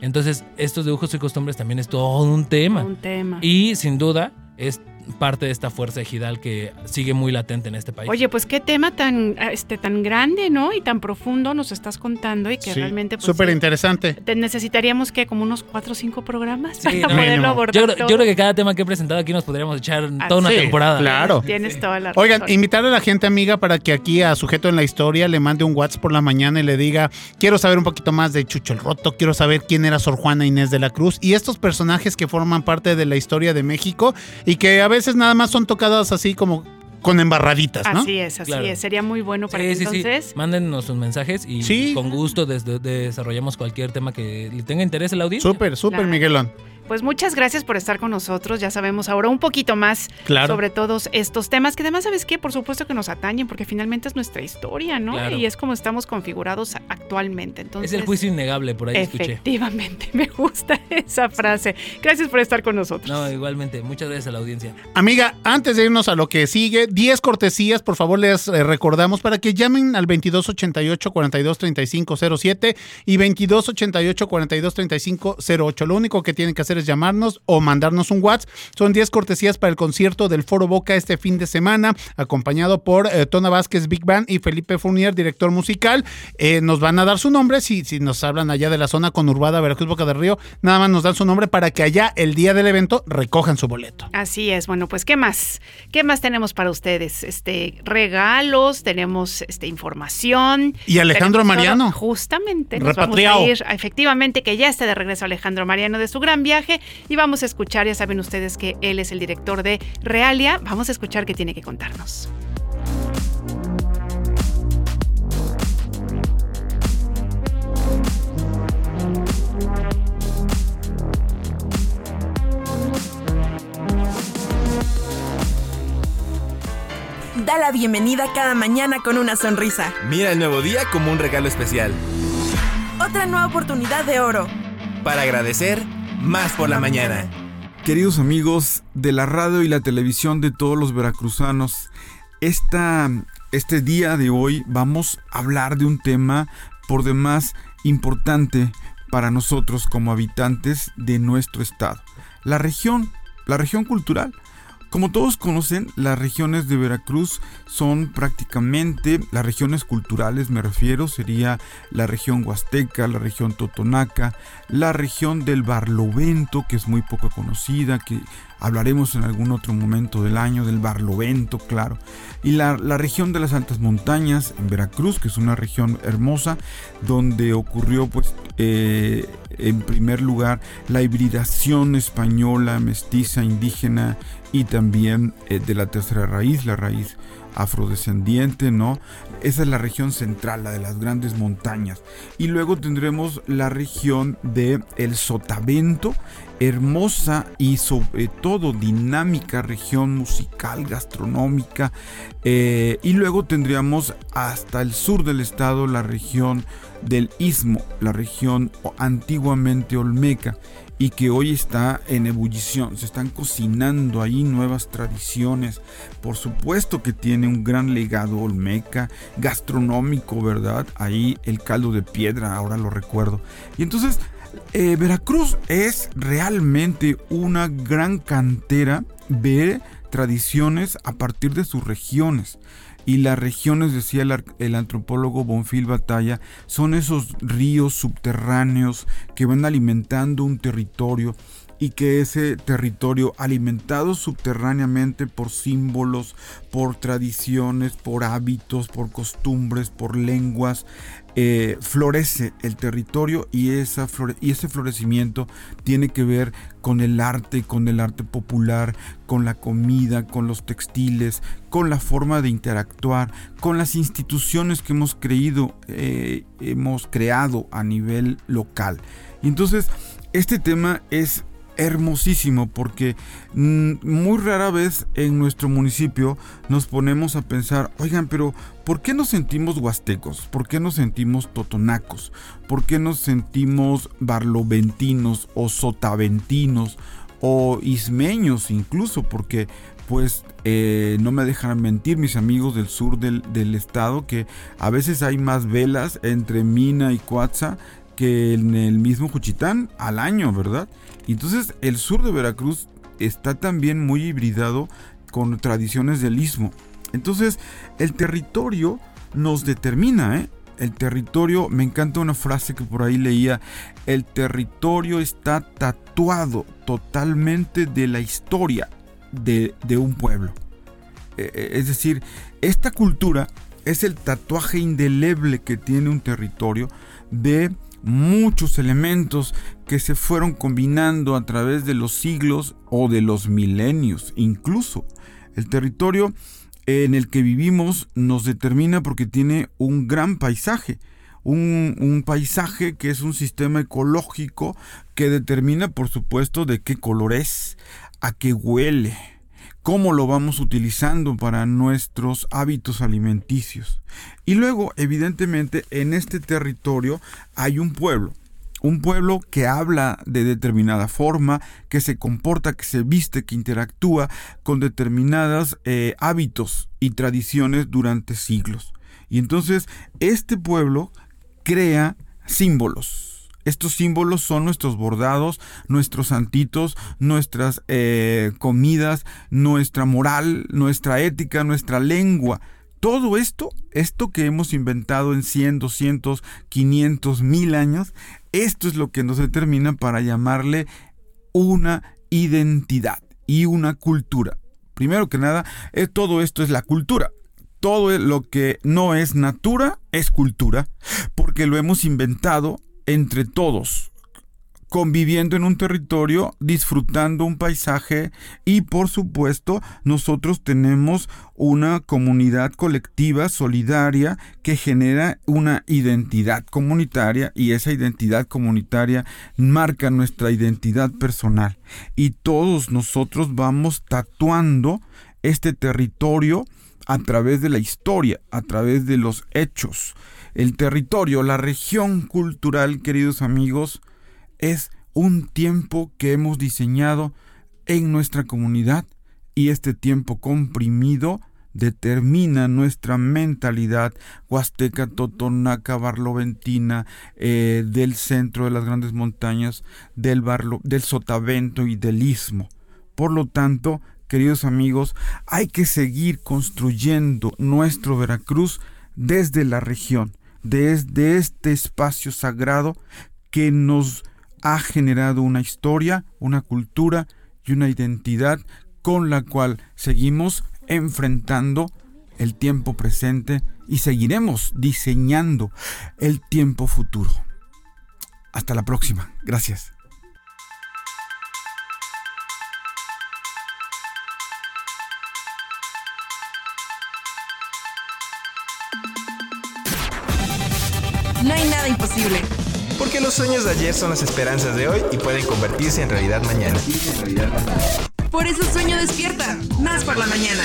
Entonces, estos de usos y costumbres también es todo un tema. Un tema. Y sin duda es parte de esta fuerza ejidal que sigue muy latente en este país. Oye, pues qué tema tan, este, tan grande, ¿no? Y tan profundo nos estás contando y que Sí, realmente... Pues, súper interesante. te necesitaríamos que como unos cuatro o cinco programas Sí, para no, poderlo abordar yo, creo- todo. yo creo que cada tema que he presentado aquí nos podríamos echar toda una temporada. claro. Tienes toda la Oigan, razón. invitar a la gente amiga para que aquí a Sujeto en la Historia le mande un WhatsApp por la mañana y le diga, quiero saber un poquito más de Chucho el Roto, quiero saber quién era Sor Juana Inés de la Cruz y estos personajes que forman parte de la historia de México y que a veces nada más son tocadas así como con embarraditas, ¿no? Así es, así Claro. es. Sería muy bueno para Sí, que sí, sí. entonces... Mándennos sus mensajes y Sí. con gusto des- de- desarrollamos cualquier tema que le tenga interés a la audiencia. Súper, súper, Claro. Miguelón. Pues muchas gracias por estar con nosotros. Ya sabemos ahora un poquito más Claro. sobre todos estos temas que además, ¿sabes qué? Por supuesto que nos atañen porque finalmente es nuestra historia, ¿no? Claro. Y es como estamos configurados actualmente. Entonces, Es el juicio innegable, por ahí escuché. Efectivamente, me gusta esa frase. Gracias por estar con nosotros. No, igualmente. Muchas gracias a la audiencia. Amiga, antes de irnos a lo que sigue, 10 cortesías, por favor, les eh, recordamos para que llamen al 2288-423507 y 2288-423508. Lo único que tienen que hacer es llamarnos o mandarnos un WhatsApp. Son 10 cortesías para el concierto del Foro Boca este fin de semana, acompañado por eh, Tona Vázquez Big Band y Felipe Fournier, director musical. Eh, nos van a dar su nombre si, si nos hablan allá de la zona conurbada Veracruz Boca del Río. Nada más nos dan su nombre para que allá el día del evento recojan su boleto. Así es, bueno, pues ¿qué más? ¿Qué más tenemos para ustedes? Este, regalos, tenemos este, información. Y Alejandro todo. Mariano. Justamente, nos Repatriado. vamos a ir, efectivamente, que ya esté de regreso Alejandro Mariano de su gran viaje y vamos a escuchar, ya saben ustedes que él es el director de Realia, vamos a escuchar qué tiene que contarnos. Da la bienvenida cada mañana con una sonrisa. Mira el nuevo día como un regalo especial. Otra nueva oportunidad de oro. Para agradecer, más por la mañana. Queridos amigos de la radio y la televisión de todos los veracruzanos, esta, este día de hoy vamos a hablar de un tema por demás importante para nosotros como habitantes de nuestro estado. La región, la región cultural. Como todos conocen, las regiones de Veracruz son prácticamente las regiones culturales, me refiero, sería la región huasteca, la región totonaca, la región del Barlovento, que es muy poco conocida, que hablaremos en algún otro momento del año, del Barlovento, claro, y la, la región de las altas montañas en Veracruz, que es una región hermosa, donde ocurrió pues eh, en primer lugar la hibridación española, mestiza, indígena y también eh, de la tercera raíz, la raíz afrodescendiente, ¿no? Esa es la región central, la de las grandes montañas. Y luego tendremos la región de el Sotavento, hermosa y sobre todo dinámica región musical, gastronómica. Eh, y luego tendríamos hasta el sur del estado la región del Istmo, la región antiguamente olmeca y que hoy está en ebullición. Se están cocinando ahí nuevas tradiciones. Por supuesto que tiene un gran legado olmeca, gastronómico, ¿verdad? Ahí el caldo de piedra, ahora lo recuerdo. Y entonces Eh, Veracruz es realmente una gran cantera de tradiciones a partir de sus regiones. Y las regiones, decía el, el antropólogo Bonfil Batalla, son esos ríos subterráneos que van alimentando un territorio y que ese territorio alimentado subterráneamente por símbolos, por tradiciones, por hábitos, por costumbres, por lenguas, eh, florece el territorio y, esa y ese florecimiento tiene que ver con el arte, con el arte popular, con la comida, con los textiles, con la forma de interactuar, con las instituciones que hemos creído, eh, hemos creado a nivel local. Y entonces, este tema es hermosísimo porque mm, muy rara vez en nuestro municipio nos ponemos a pensar, oigan, pero ¿por qué nos sentimos huastecos? ¿Por qué nos sentimos totonacos? ¿Por qué nos sentimos barloventinos o sotaventinos o ismeños incluso? Porque pues eh, no me dejan mentir mis amigos del sur del, del estado que a veces hay más velas entre Mina y Coatza que en el mismo Juchitán al año, ¿verdad? Entonces el sur de Veracruz está también muy hibridado con tradiciones del istmo. Entonces el territorio nos determina, ¿eh? El territorio, me encanta una frase que por ahí leía, el territorio está tatuado totalmente de la historia de, de un pueblo. Eh, eh, Es decir, esta cultura es el tatuaje indeleble que tiene un territorio de muchos elementos que se fueron combinando a través de los siglos o de los milenios incluso. El territorio en el que vivimos nos determina porque tiene un gran paisaje. Un, paisaje que es un sistema ecológico que determina por supuesto de qué color es, a qué huele, cómo lo vamos utilizando para nuestros hábitos alimenticios. Y luego, evidentemente, en este territorio hay un pueblo. Un pueblo que habla de determinada forma, que se comporta, que se viste, que interactúa con determinados eh, hábitos y tradiciones durante siglos. Y entonces este pueblo crea símbolos. Estos símbolos son nuestros bordados, nuestros santitos, nuestras eh, comidas, nuestra moral, nuestra ética, nuestra lengua. Todo esto, esto que hemos inventado en 100, 200, 500, mil años, esto es lo que nos determina para llamarle una identidad y una cultura. Primero que nada, eh, todo esto es la cultura. Todo lo que no es natura es cultura, porque lo hemos inventado entre todos, conviviendo en un territorio, disfrutando un paisaje y por supuesto nosotros tenemos una comunidad colectiva solidaria que genera una identidad comunitaria y esa identidad comunitaria marca nuestra identidad personal. Y todos nosotros vamos tatuando este territorio a través de la historia, a través de los hechos. El territorio, la región cultural, queridos amigos, es un tiempo que hemos diseñado en nuestra comunidad y este tiempo comprimido determina nuestra mentalidad huasteca, totonaca, barloventina, eh, del centro de las grandes montañas, del, barlo, del sotavento y del istmo. Por lo tanto, queridos amigos, hay que seguir construyendo nuestro Veracruz desde la región, desde este espacio sagrado que nos ha generado una historia, una cultura y una identidad con la cual seguimos enfrentando el tiempo presente y seguiremos diseñando el tiempo futuro. Hasta la próxima. Gracias. Imposible. Porque los sueños de ayer son las esperanzas de hoy y pueden convertirse en realidad mañana. Por eso sueño despierta, más por la mañana.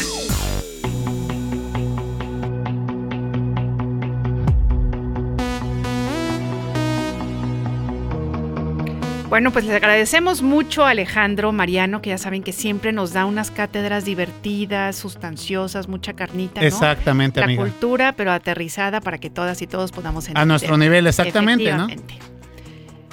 Bueno, pues les agradecemos mucho a Alejandro Mariano, que ya saben que siempre nos da unas cátedras divertidas, sustanciosas, mucha carnita, ¿no? Exactamente, La amiga. cultura, pero aterrizada para que todas y todos podamos entender. A nuestro nivel, exactamente, ¿no?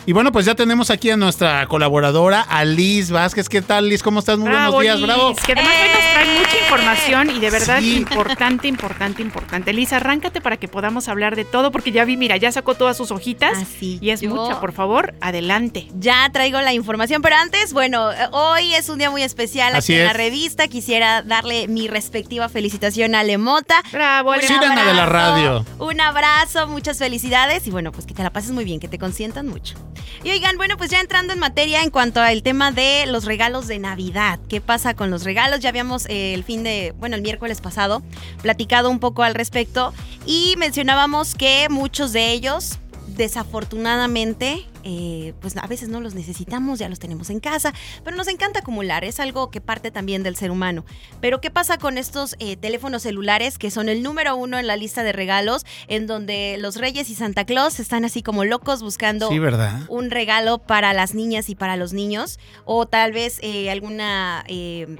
Y bueno, pues ya tenemos aquí a nuestra colaboradora, a Liz Vázquez. ¿Qué tal, Liz? ¿Cómo estás? Muy Bravo, buenos días, Liz, bravo. Que además hoy nos trae mucha información y de verdad Sí. importante, importante, importante. Liz, arráncate para que podamos hablar de todo, porque ya vi, mira, ya sacó todas sus hojitas. y es yo- mucha, por favor, adelante. Ya traigo la información, pero antes, bueno, eh, hoy es un día muy especial Así aquí en la revista. Quisiera darle mi respectiva felicitación a Lemota. Bravo, Sirena de la radio. Un abrazo, muchas felicidades y bueno, pues que te la pases muy bien, que te consientan mucho. Y oigan, bueno, pues ya entrando en materia en cuanto al tema de los regalos de Navidad. ¿Qué pasa con los regalos? Ya habíamos eh, el fin de, bueno, el miércoles pasado platicado un poco al respecto y mencionábamos que muchos de ellos desafortunadamente, eh, pues a veces no los necesitamos, ya los tenemos en casa, pero nos encanta acumular, es algo que parte también del ser humano. Pero ¿qué pasa con estos eh, teléfonos celulares que son el número uno en la lista de regalos, en donde los Reyes y Santa Claus están así como locos buscando Sí, ¿verdad? un regalo para las niñas y para los niños, o tal vez eh, alguna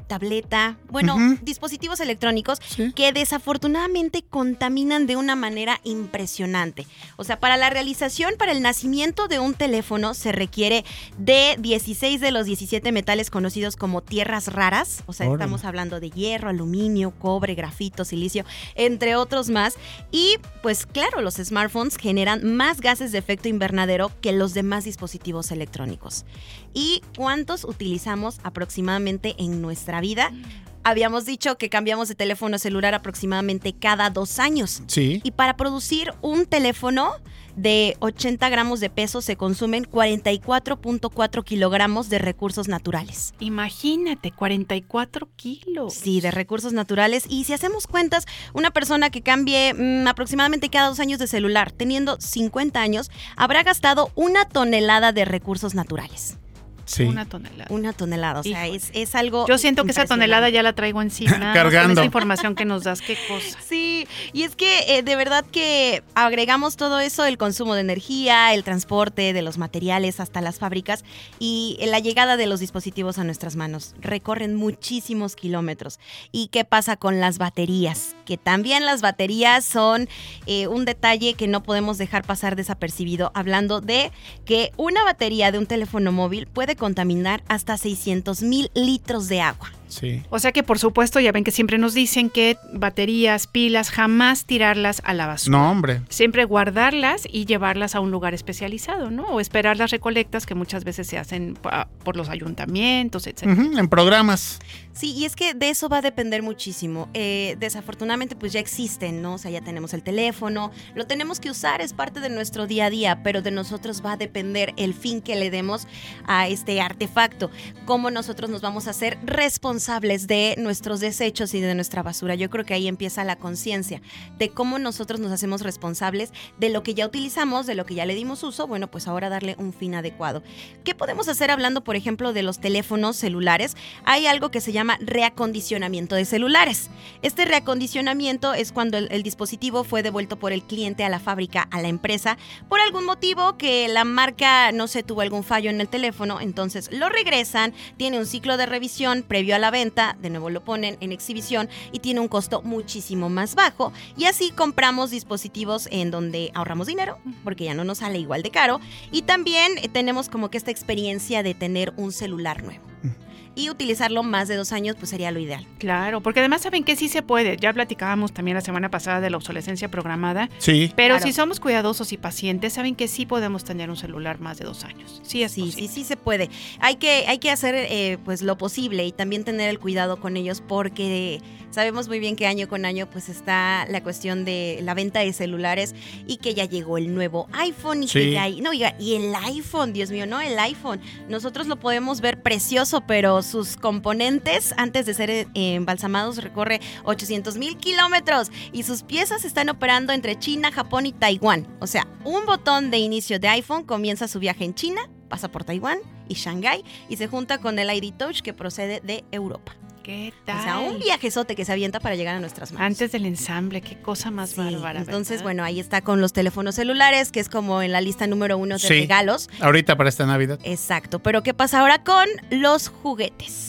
tableta, bueno, dispositivos electrónicos que desafortunadamente contaminan de una manera impresionante. O sea, para la realización, para el nacimiento de un teléfono se requiere de 16 de los 17 metales conocidos como tierras raras, o sea, Órale. estamos hablando de hierro, aluminio, cobre, grafito, silicio, entre otros más. Y pues claro, los smartphones generan más gases de efecto invernadero que los demás dispositivos electrónicos. ¿Y cuántos utilizamos aproximadamente en nuestra vida? Habíamos dicho que cambiamos de teléfono celular aproximadamente cada dos años. Sí. Y para producir un teléfono de 80 gramos de peso se consumen 44.4 kilogramos de recursos naturales. Imagínate, 44 kilos. Sí, de recursos naturales. Y si hacemos cuentas, una persona que cambie mm, aproximadamente cada dos años de celular, teniendo 50 años, habrá gastado una tonelada de recursos naturales. Sí. Una tonelada. Una tonelada, o sea, es, es algo. Yo siento que esa tonelada ya la traigo encima. Con Cargando. esa información que nos das, qué cosa. Sí, y es que eh, de verdad que agregamos todo eso, el consumo de energía, el transporte de los materiales hasta las fábricas y la llegada de los dispositivos a nuestras manos. Recorren muchísimos kilómetros. ¿Y qué pasa con las baterías? Que también las baterías son eh, un detalle que no podemos dejar pasar desapercibido, hablando de que una batería de un teléfono móvil puede contaminar hasta 600 mil litros de agua. Sí. O sea que por supuesto ya ven que siempre nos dicen que baterías, pilas, jamás tirarlas a la basura. No, hombre. Siempre guardarlas y llevarlas a un lugar especializado, ¿no? O esperar las recolectas que muchas veces se hacen por los ayuntamientos, etc. En programas. Sí, y es que de eso va a depender muchísimo. Eh, desafortunadamente, pues ya existen, ¿no? O sea, ya tenemos el teléfono, lo tenemos que usar, es parte de nuestro día a día, pero de nosotros va a depender el fin que le demos a este artefacto, cómo nosotros nos vamos a hacer responsables de nuestros desechos y de nuestra basura. Yo creo que ahí empieza la conciencia de cómo nosotros nos hacemos responsables de lo que ya utilizamos, de lo que ya le dimos uso, bueno, pues ahora darle un fin adecuado. ¿Qué podemos hacer hablando, por ejemplo, de los teléfonos celulares? Hay algo que se llama reacondicionamiento de celulares. Este reacondicionamiento es cuando el, el dispositivo fue devuelto por el cliente a la fábrica, a la empresa, por algún motivo que la marca, no sé, tuvo algún fallo en el teléfono, entonces lo regresan, tiene un ciclo de revisión previo a la venta, de nuevo lo ponen en exhibición y tiene un costo muchísimo más bajo. Y así compramos dispositivos en donde ahorramos dinero, porque ya no nos sale igual de caro, y también eh, tenemos como que esta experiencia de tener un celular nuevo. Y utilizarlo más de dos años, pues sería lo ideal. Claro, porque además saben que sí se puede. Ya platicábamos también la semana pasada de la obsolescencia programada. Sí. Pero Claro. si somos cuidadosos y pacientes, saben que sí podemos tener un celular más de dos años. Sí, es sí, posible. sí, sí se puede. Hay que, hay que hacer eh, pues lo posible y también tener el cuidado con ellos porque sabemos muy bien que año con año pues está la cuestión de la venta de celulares y que ya llegó el nuevo iPhone y Sí. que ya hay, no, oiga, y el iPhone, Dios mío, no, el iPhone. Nosotros lo podemos ver precioso, pero sus componentes antes de ser eh, embalsamados recorre 800 mil kilómetros y sus piezas están operando entre China, Japón y Taiwán. O sea, un botón de inicio de iPhone comienza su viaje en China, pasa por Taiwán y Shanghái y se junta con el ID Touch que procede de Europa. ¿Qué tal? O sea, un viajezote que se avienta para llegar a nuestras manos. Antes del ensamble, qué cosa más bárbara. Entonces, ¿verdad? bueno, ahí está con los teléfonos celulares, que es como en la lista número uno de Sí. regalos. Ahorita para esta Navidad. Exacto, pero ¿qué pasa ahora con los juguetes?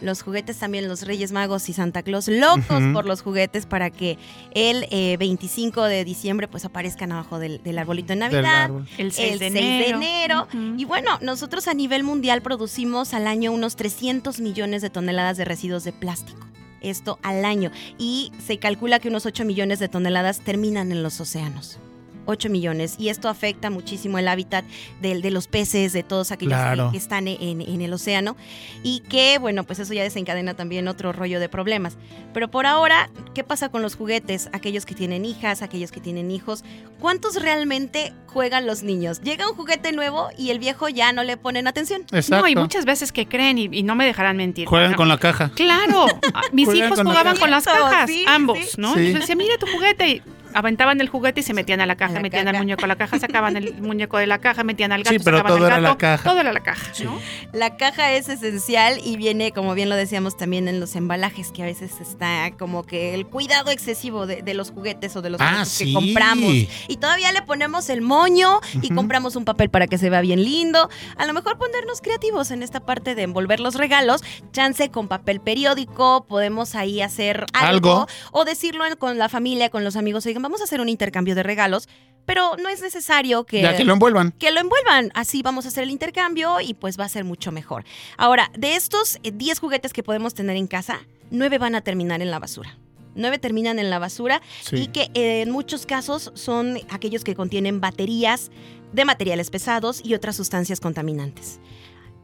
Los juguetes también, los Reyes Magos y Santa Claus, locos por los juguetes para que el eh, 25 de diciembre pues aparezcan abajo del, del arbolito de Navidad. árbol. El 6 de 6 de enero. enero. Y bueno, nosotros a nivel mundial producimos al año unos 300 millones de toneladas de residuos de plástico. Esto al año. Y se calcula que unos 8 millones de toneladas terminan en los océanos. 8 millones. Y esto afecta muchísimo el hábitat de, los peces, de todos aquellos que- Claro. que, están en, en el océano. Y que, bueno, pues eso ya desencadena también otro rollo de problemas. Pero por ahora, ¿qué pasa con los juguetes? Aquellos que tienen hijas, aquellos que tienen hijos. ¿Cuántos realmente juegan los niños? Llega un juguete nuevo y el viejo ya no le ponen atención. No, y muchas veces que creen y, y no me dejarán mentir. Juegan Bueno, con la caja. Claro, ah, mis hijos con la jugaban con las cajas, sí, ambos, sí. ¿no? Sí. Yo decía, mira tu juguete y aventaban el juguete y se metían a la caja, la metían caja. al muñeco a la caja, sacaban el muñeco de la caja, metían al gato, Sí, pero sacaban todo al era la gato, caja. Todo era la caja, ¿no? La caja es esencial y viene, como bien lo decíamos, también en los embalajes, que a veces está como que el cuidado excesivo de, de los juguetes o de los Ah, juguetes sí. que compramos. Y todavía le ponemos el moño y compramos un papel para que se vea bien lindo. A lo mejor ponernos creativos en esta parte de envolver los regalos. Chance con papel periódico, podemos ahí hacer algo. Algo. O decirlo con la familia, con los amigos, oigan, vamos a hacer un intercambio de regalos. Pero no es necesario que Ya que lo envuelvan. que lo envuelvan. Así vamos a hacer el intercambio y pues va a ser mucho mejor. Ahora, de estos eh, 10 juguetes que podemos tener en casa, 9 van a terminar en la basura. 9 terminan en la basura Sí. y que eh, en muchos casos son aquellos que contienen baterías de materiales pesados y otras sustancias contaminantes.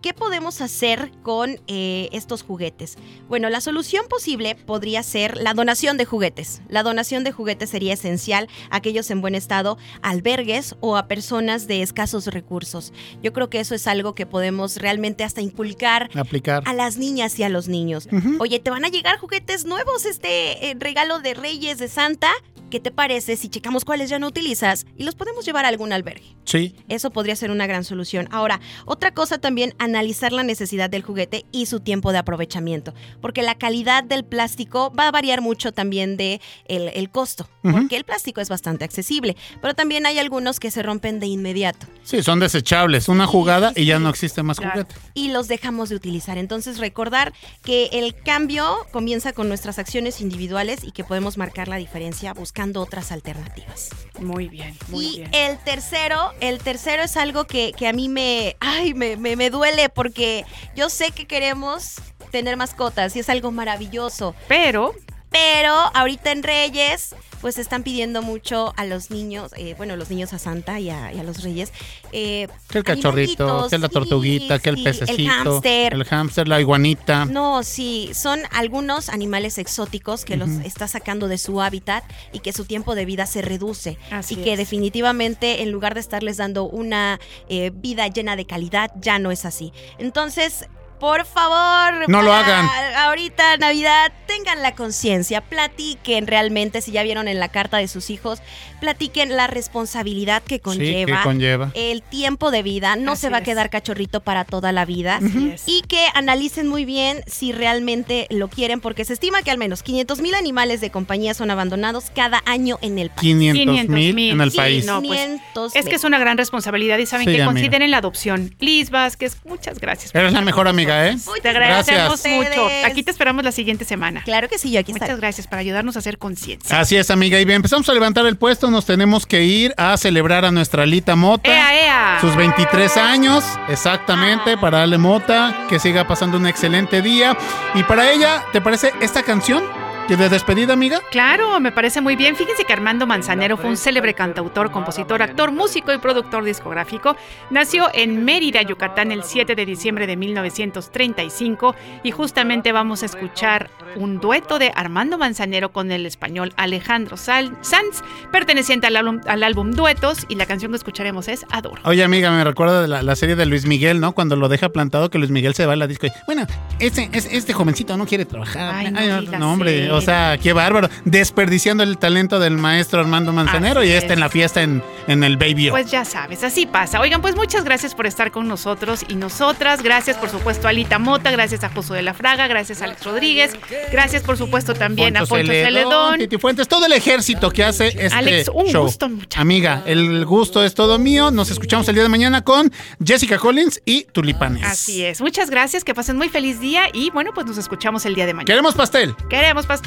¿Qué podemos hacer con eh, estos juguetes? Bueno, la solución posible podría ser la donación de juguetes. La donación de juguetes sería esencial a aquellos en buen estado, albergues o a personas de escasos recursos. Yo creo que eso es algo que podemos realmente hasta inculcar Aplicar. a las niñas y a los niños. Oye, te van a llegar juguetes nuevos, este eh, regalo de Reyes de Santa. ¿Qué te parece si checamos cuáles ya no utilizas y los podemos llevar a algún albergue? Sí. Eso podría ser una gran solución. Ahora, otra cosa también, analizar la necesidad del juguete y su tiempo de aprovechamiento, porque la calidad del plástico va a variar mucho también de el, el costo, porque el plástico es bastante accesible, pero también hay algunos que se rompen de inmediato Sí, son desechables. Una jugada y ya no existe más Claro. juguete. y los dejamos de utilizar. Entonces, recordar que el cambio comienza con nuestras acciones individuales y que podemos marcar la diferencia buscando otras alternativas. Muy bien, muy y bien. el tercero, el tercero es algo que, que a mí me, ay, me, me, me duele porque yo sé que queremos tener mascotas y es algo maravilloso. Pero Pero ahorita en Reyes, pues están pidiendo mucho a los niños, eh, bueno, los niños a Santa y a, y a los Reyes. eh, Que el cachorrito, que la sí, tortuguita, que el sí, pececito. El hámster. El hámster, la iguanita. No, sí, son algunos animales exóticos que los está sacando de su hábitat y que su tiempo de vida se reduce. Así y que es. definitivamente en lugar de estarles dando una eh, vida llena de calidad, ya no es así. Entonces... Por favor, No lo hagan. Ahorita Navidad, tengan la conciencia, platiquen realmente, si ya vieron en la carta de sus hijos, platiquen la responsabilidad que conlleva, que conlleva. el tiempo de vida, no Así se va a quedar cachorrito para toda la vida Así y que analicen muy bien si realmente lo quieren, porque se estima que al menos 500 mil animales de compañía son abandonados cada año en el país. 500 mil en el Sí, país. no, pues, 500 es que es una gran responsabilidad y saben Sí, que amiga. consideren la adopción. Liz Vázquez, muchas gracias. Eres la mejor amiga, ¿eh? Te agradecemos Gracias. mucho. Aquí te esperamos la siguiente semana. Claro que sí, yo aquí Muchas estaré. gracias por ayudarnos a hacer conciencia. Así es, amiga. Y bien, empezamos a levantar el puesto. Nos tenemos que ir a celebrar a nuestra Lita Mota. ¡Ea, ea! Sus 23 años, exactamente, para darle mota, que siga pasando un excelente día. Y para ella, ¿te parece esta canción? ¿Que de despedida, amiga? Claro, me parece muy bien. Fíjense que Armando Manzanero fue un célebre cantautor, compositor, actor, músico y productor discográfico. Nació en Mérida, Yucatán, el 7 de diciembre de 1935 y justamente vamos a escuchar un dueto de Armando Manzanero con el español Alejandro Sal- Sanz, perteneciente al álbum, al álbum Duetos y la canción que escucharemos es Adoro. Oye, amiga, me recuerda de la, la serie de Luis Miguel, ¿no? Cuando lo deja plantado, que Luis Miguel se va a la disco. y, bueno, este, es- este jovencito no quiere trabajar. Ay, no Ay, hombre, o sea, qué bárbaro. Desperdiciando el talento del maestro Armando Manzanero Así y este es. en la fiesta en, en el Baby. Pues ya sabes, así pasa. Oigan, pues muchas gracias por estar con nosotros y nosotras. Gracias, por supuesto, a Alita Mota, gracias a Josué de la Fraga, gracias a Alex Rodríguez, gracias, por supuesto, también a Poncho Celedón. Titi Fuentes, todo el ejército que hace este Alex, un show. gusto, muchacho. Amiga, el gusto es todo mío. Nos escuchamos el día de mañana con Jessica Collins y Tulipanes. Así es. Muchas gracias, que pasen muy feliz día y bueno, pues nos escuchamos el día de mañana. Queremos pastel. Queremos pastel.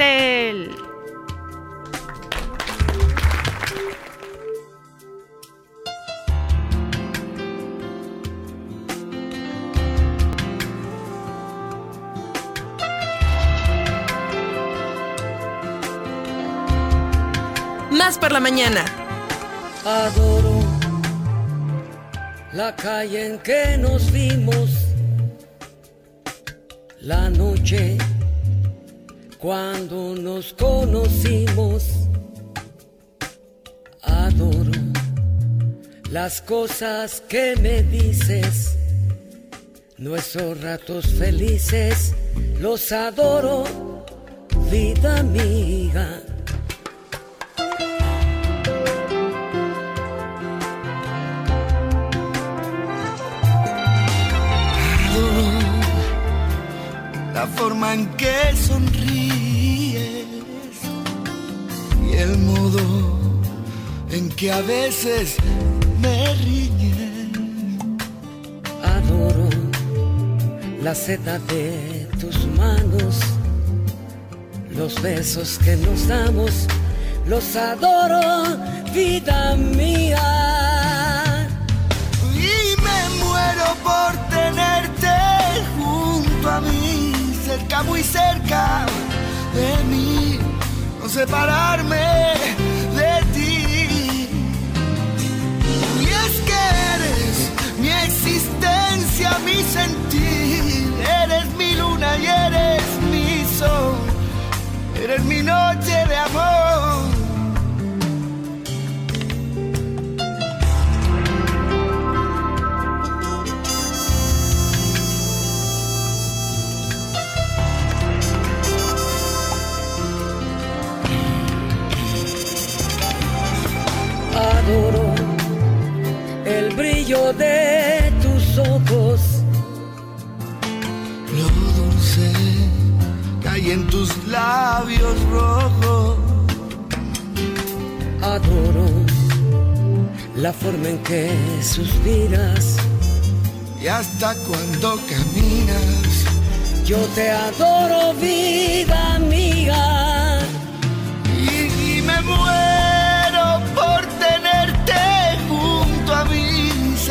Más por la mañana. Adoro la calle en que nos vimos, la noche cuando nos conocimos. Adoro las cosas que me dices, nuestros ratos felices, los adoro, vida amiga. la forma en que sonríes el modo en que a veces me riñes. Adoro la seda de tus manos, los besos que nos damos, los adoro, vida mía. Y me muero por tenerte junto a mí, cerca, muy cerca de mí, separarme de ti. Y es que eres mi existencia, mi sentir, eres mi luna y eres mi sol, eres mi noche de amor. Brillo de tus ojos. Lo dulce que hay en tus labios rojos. Adoro la forma en que suspiras. Y hasta cuando caminas, Yo te adoro, vida amiga.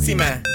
próxima.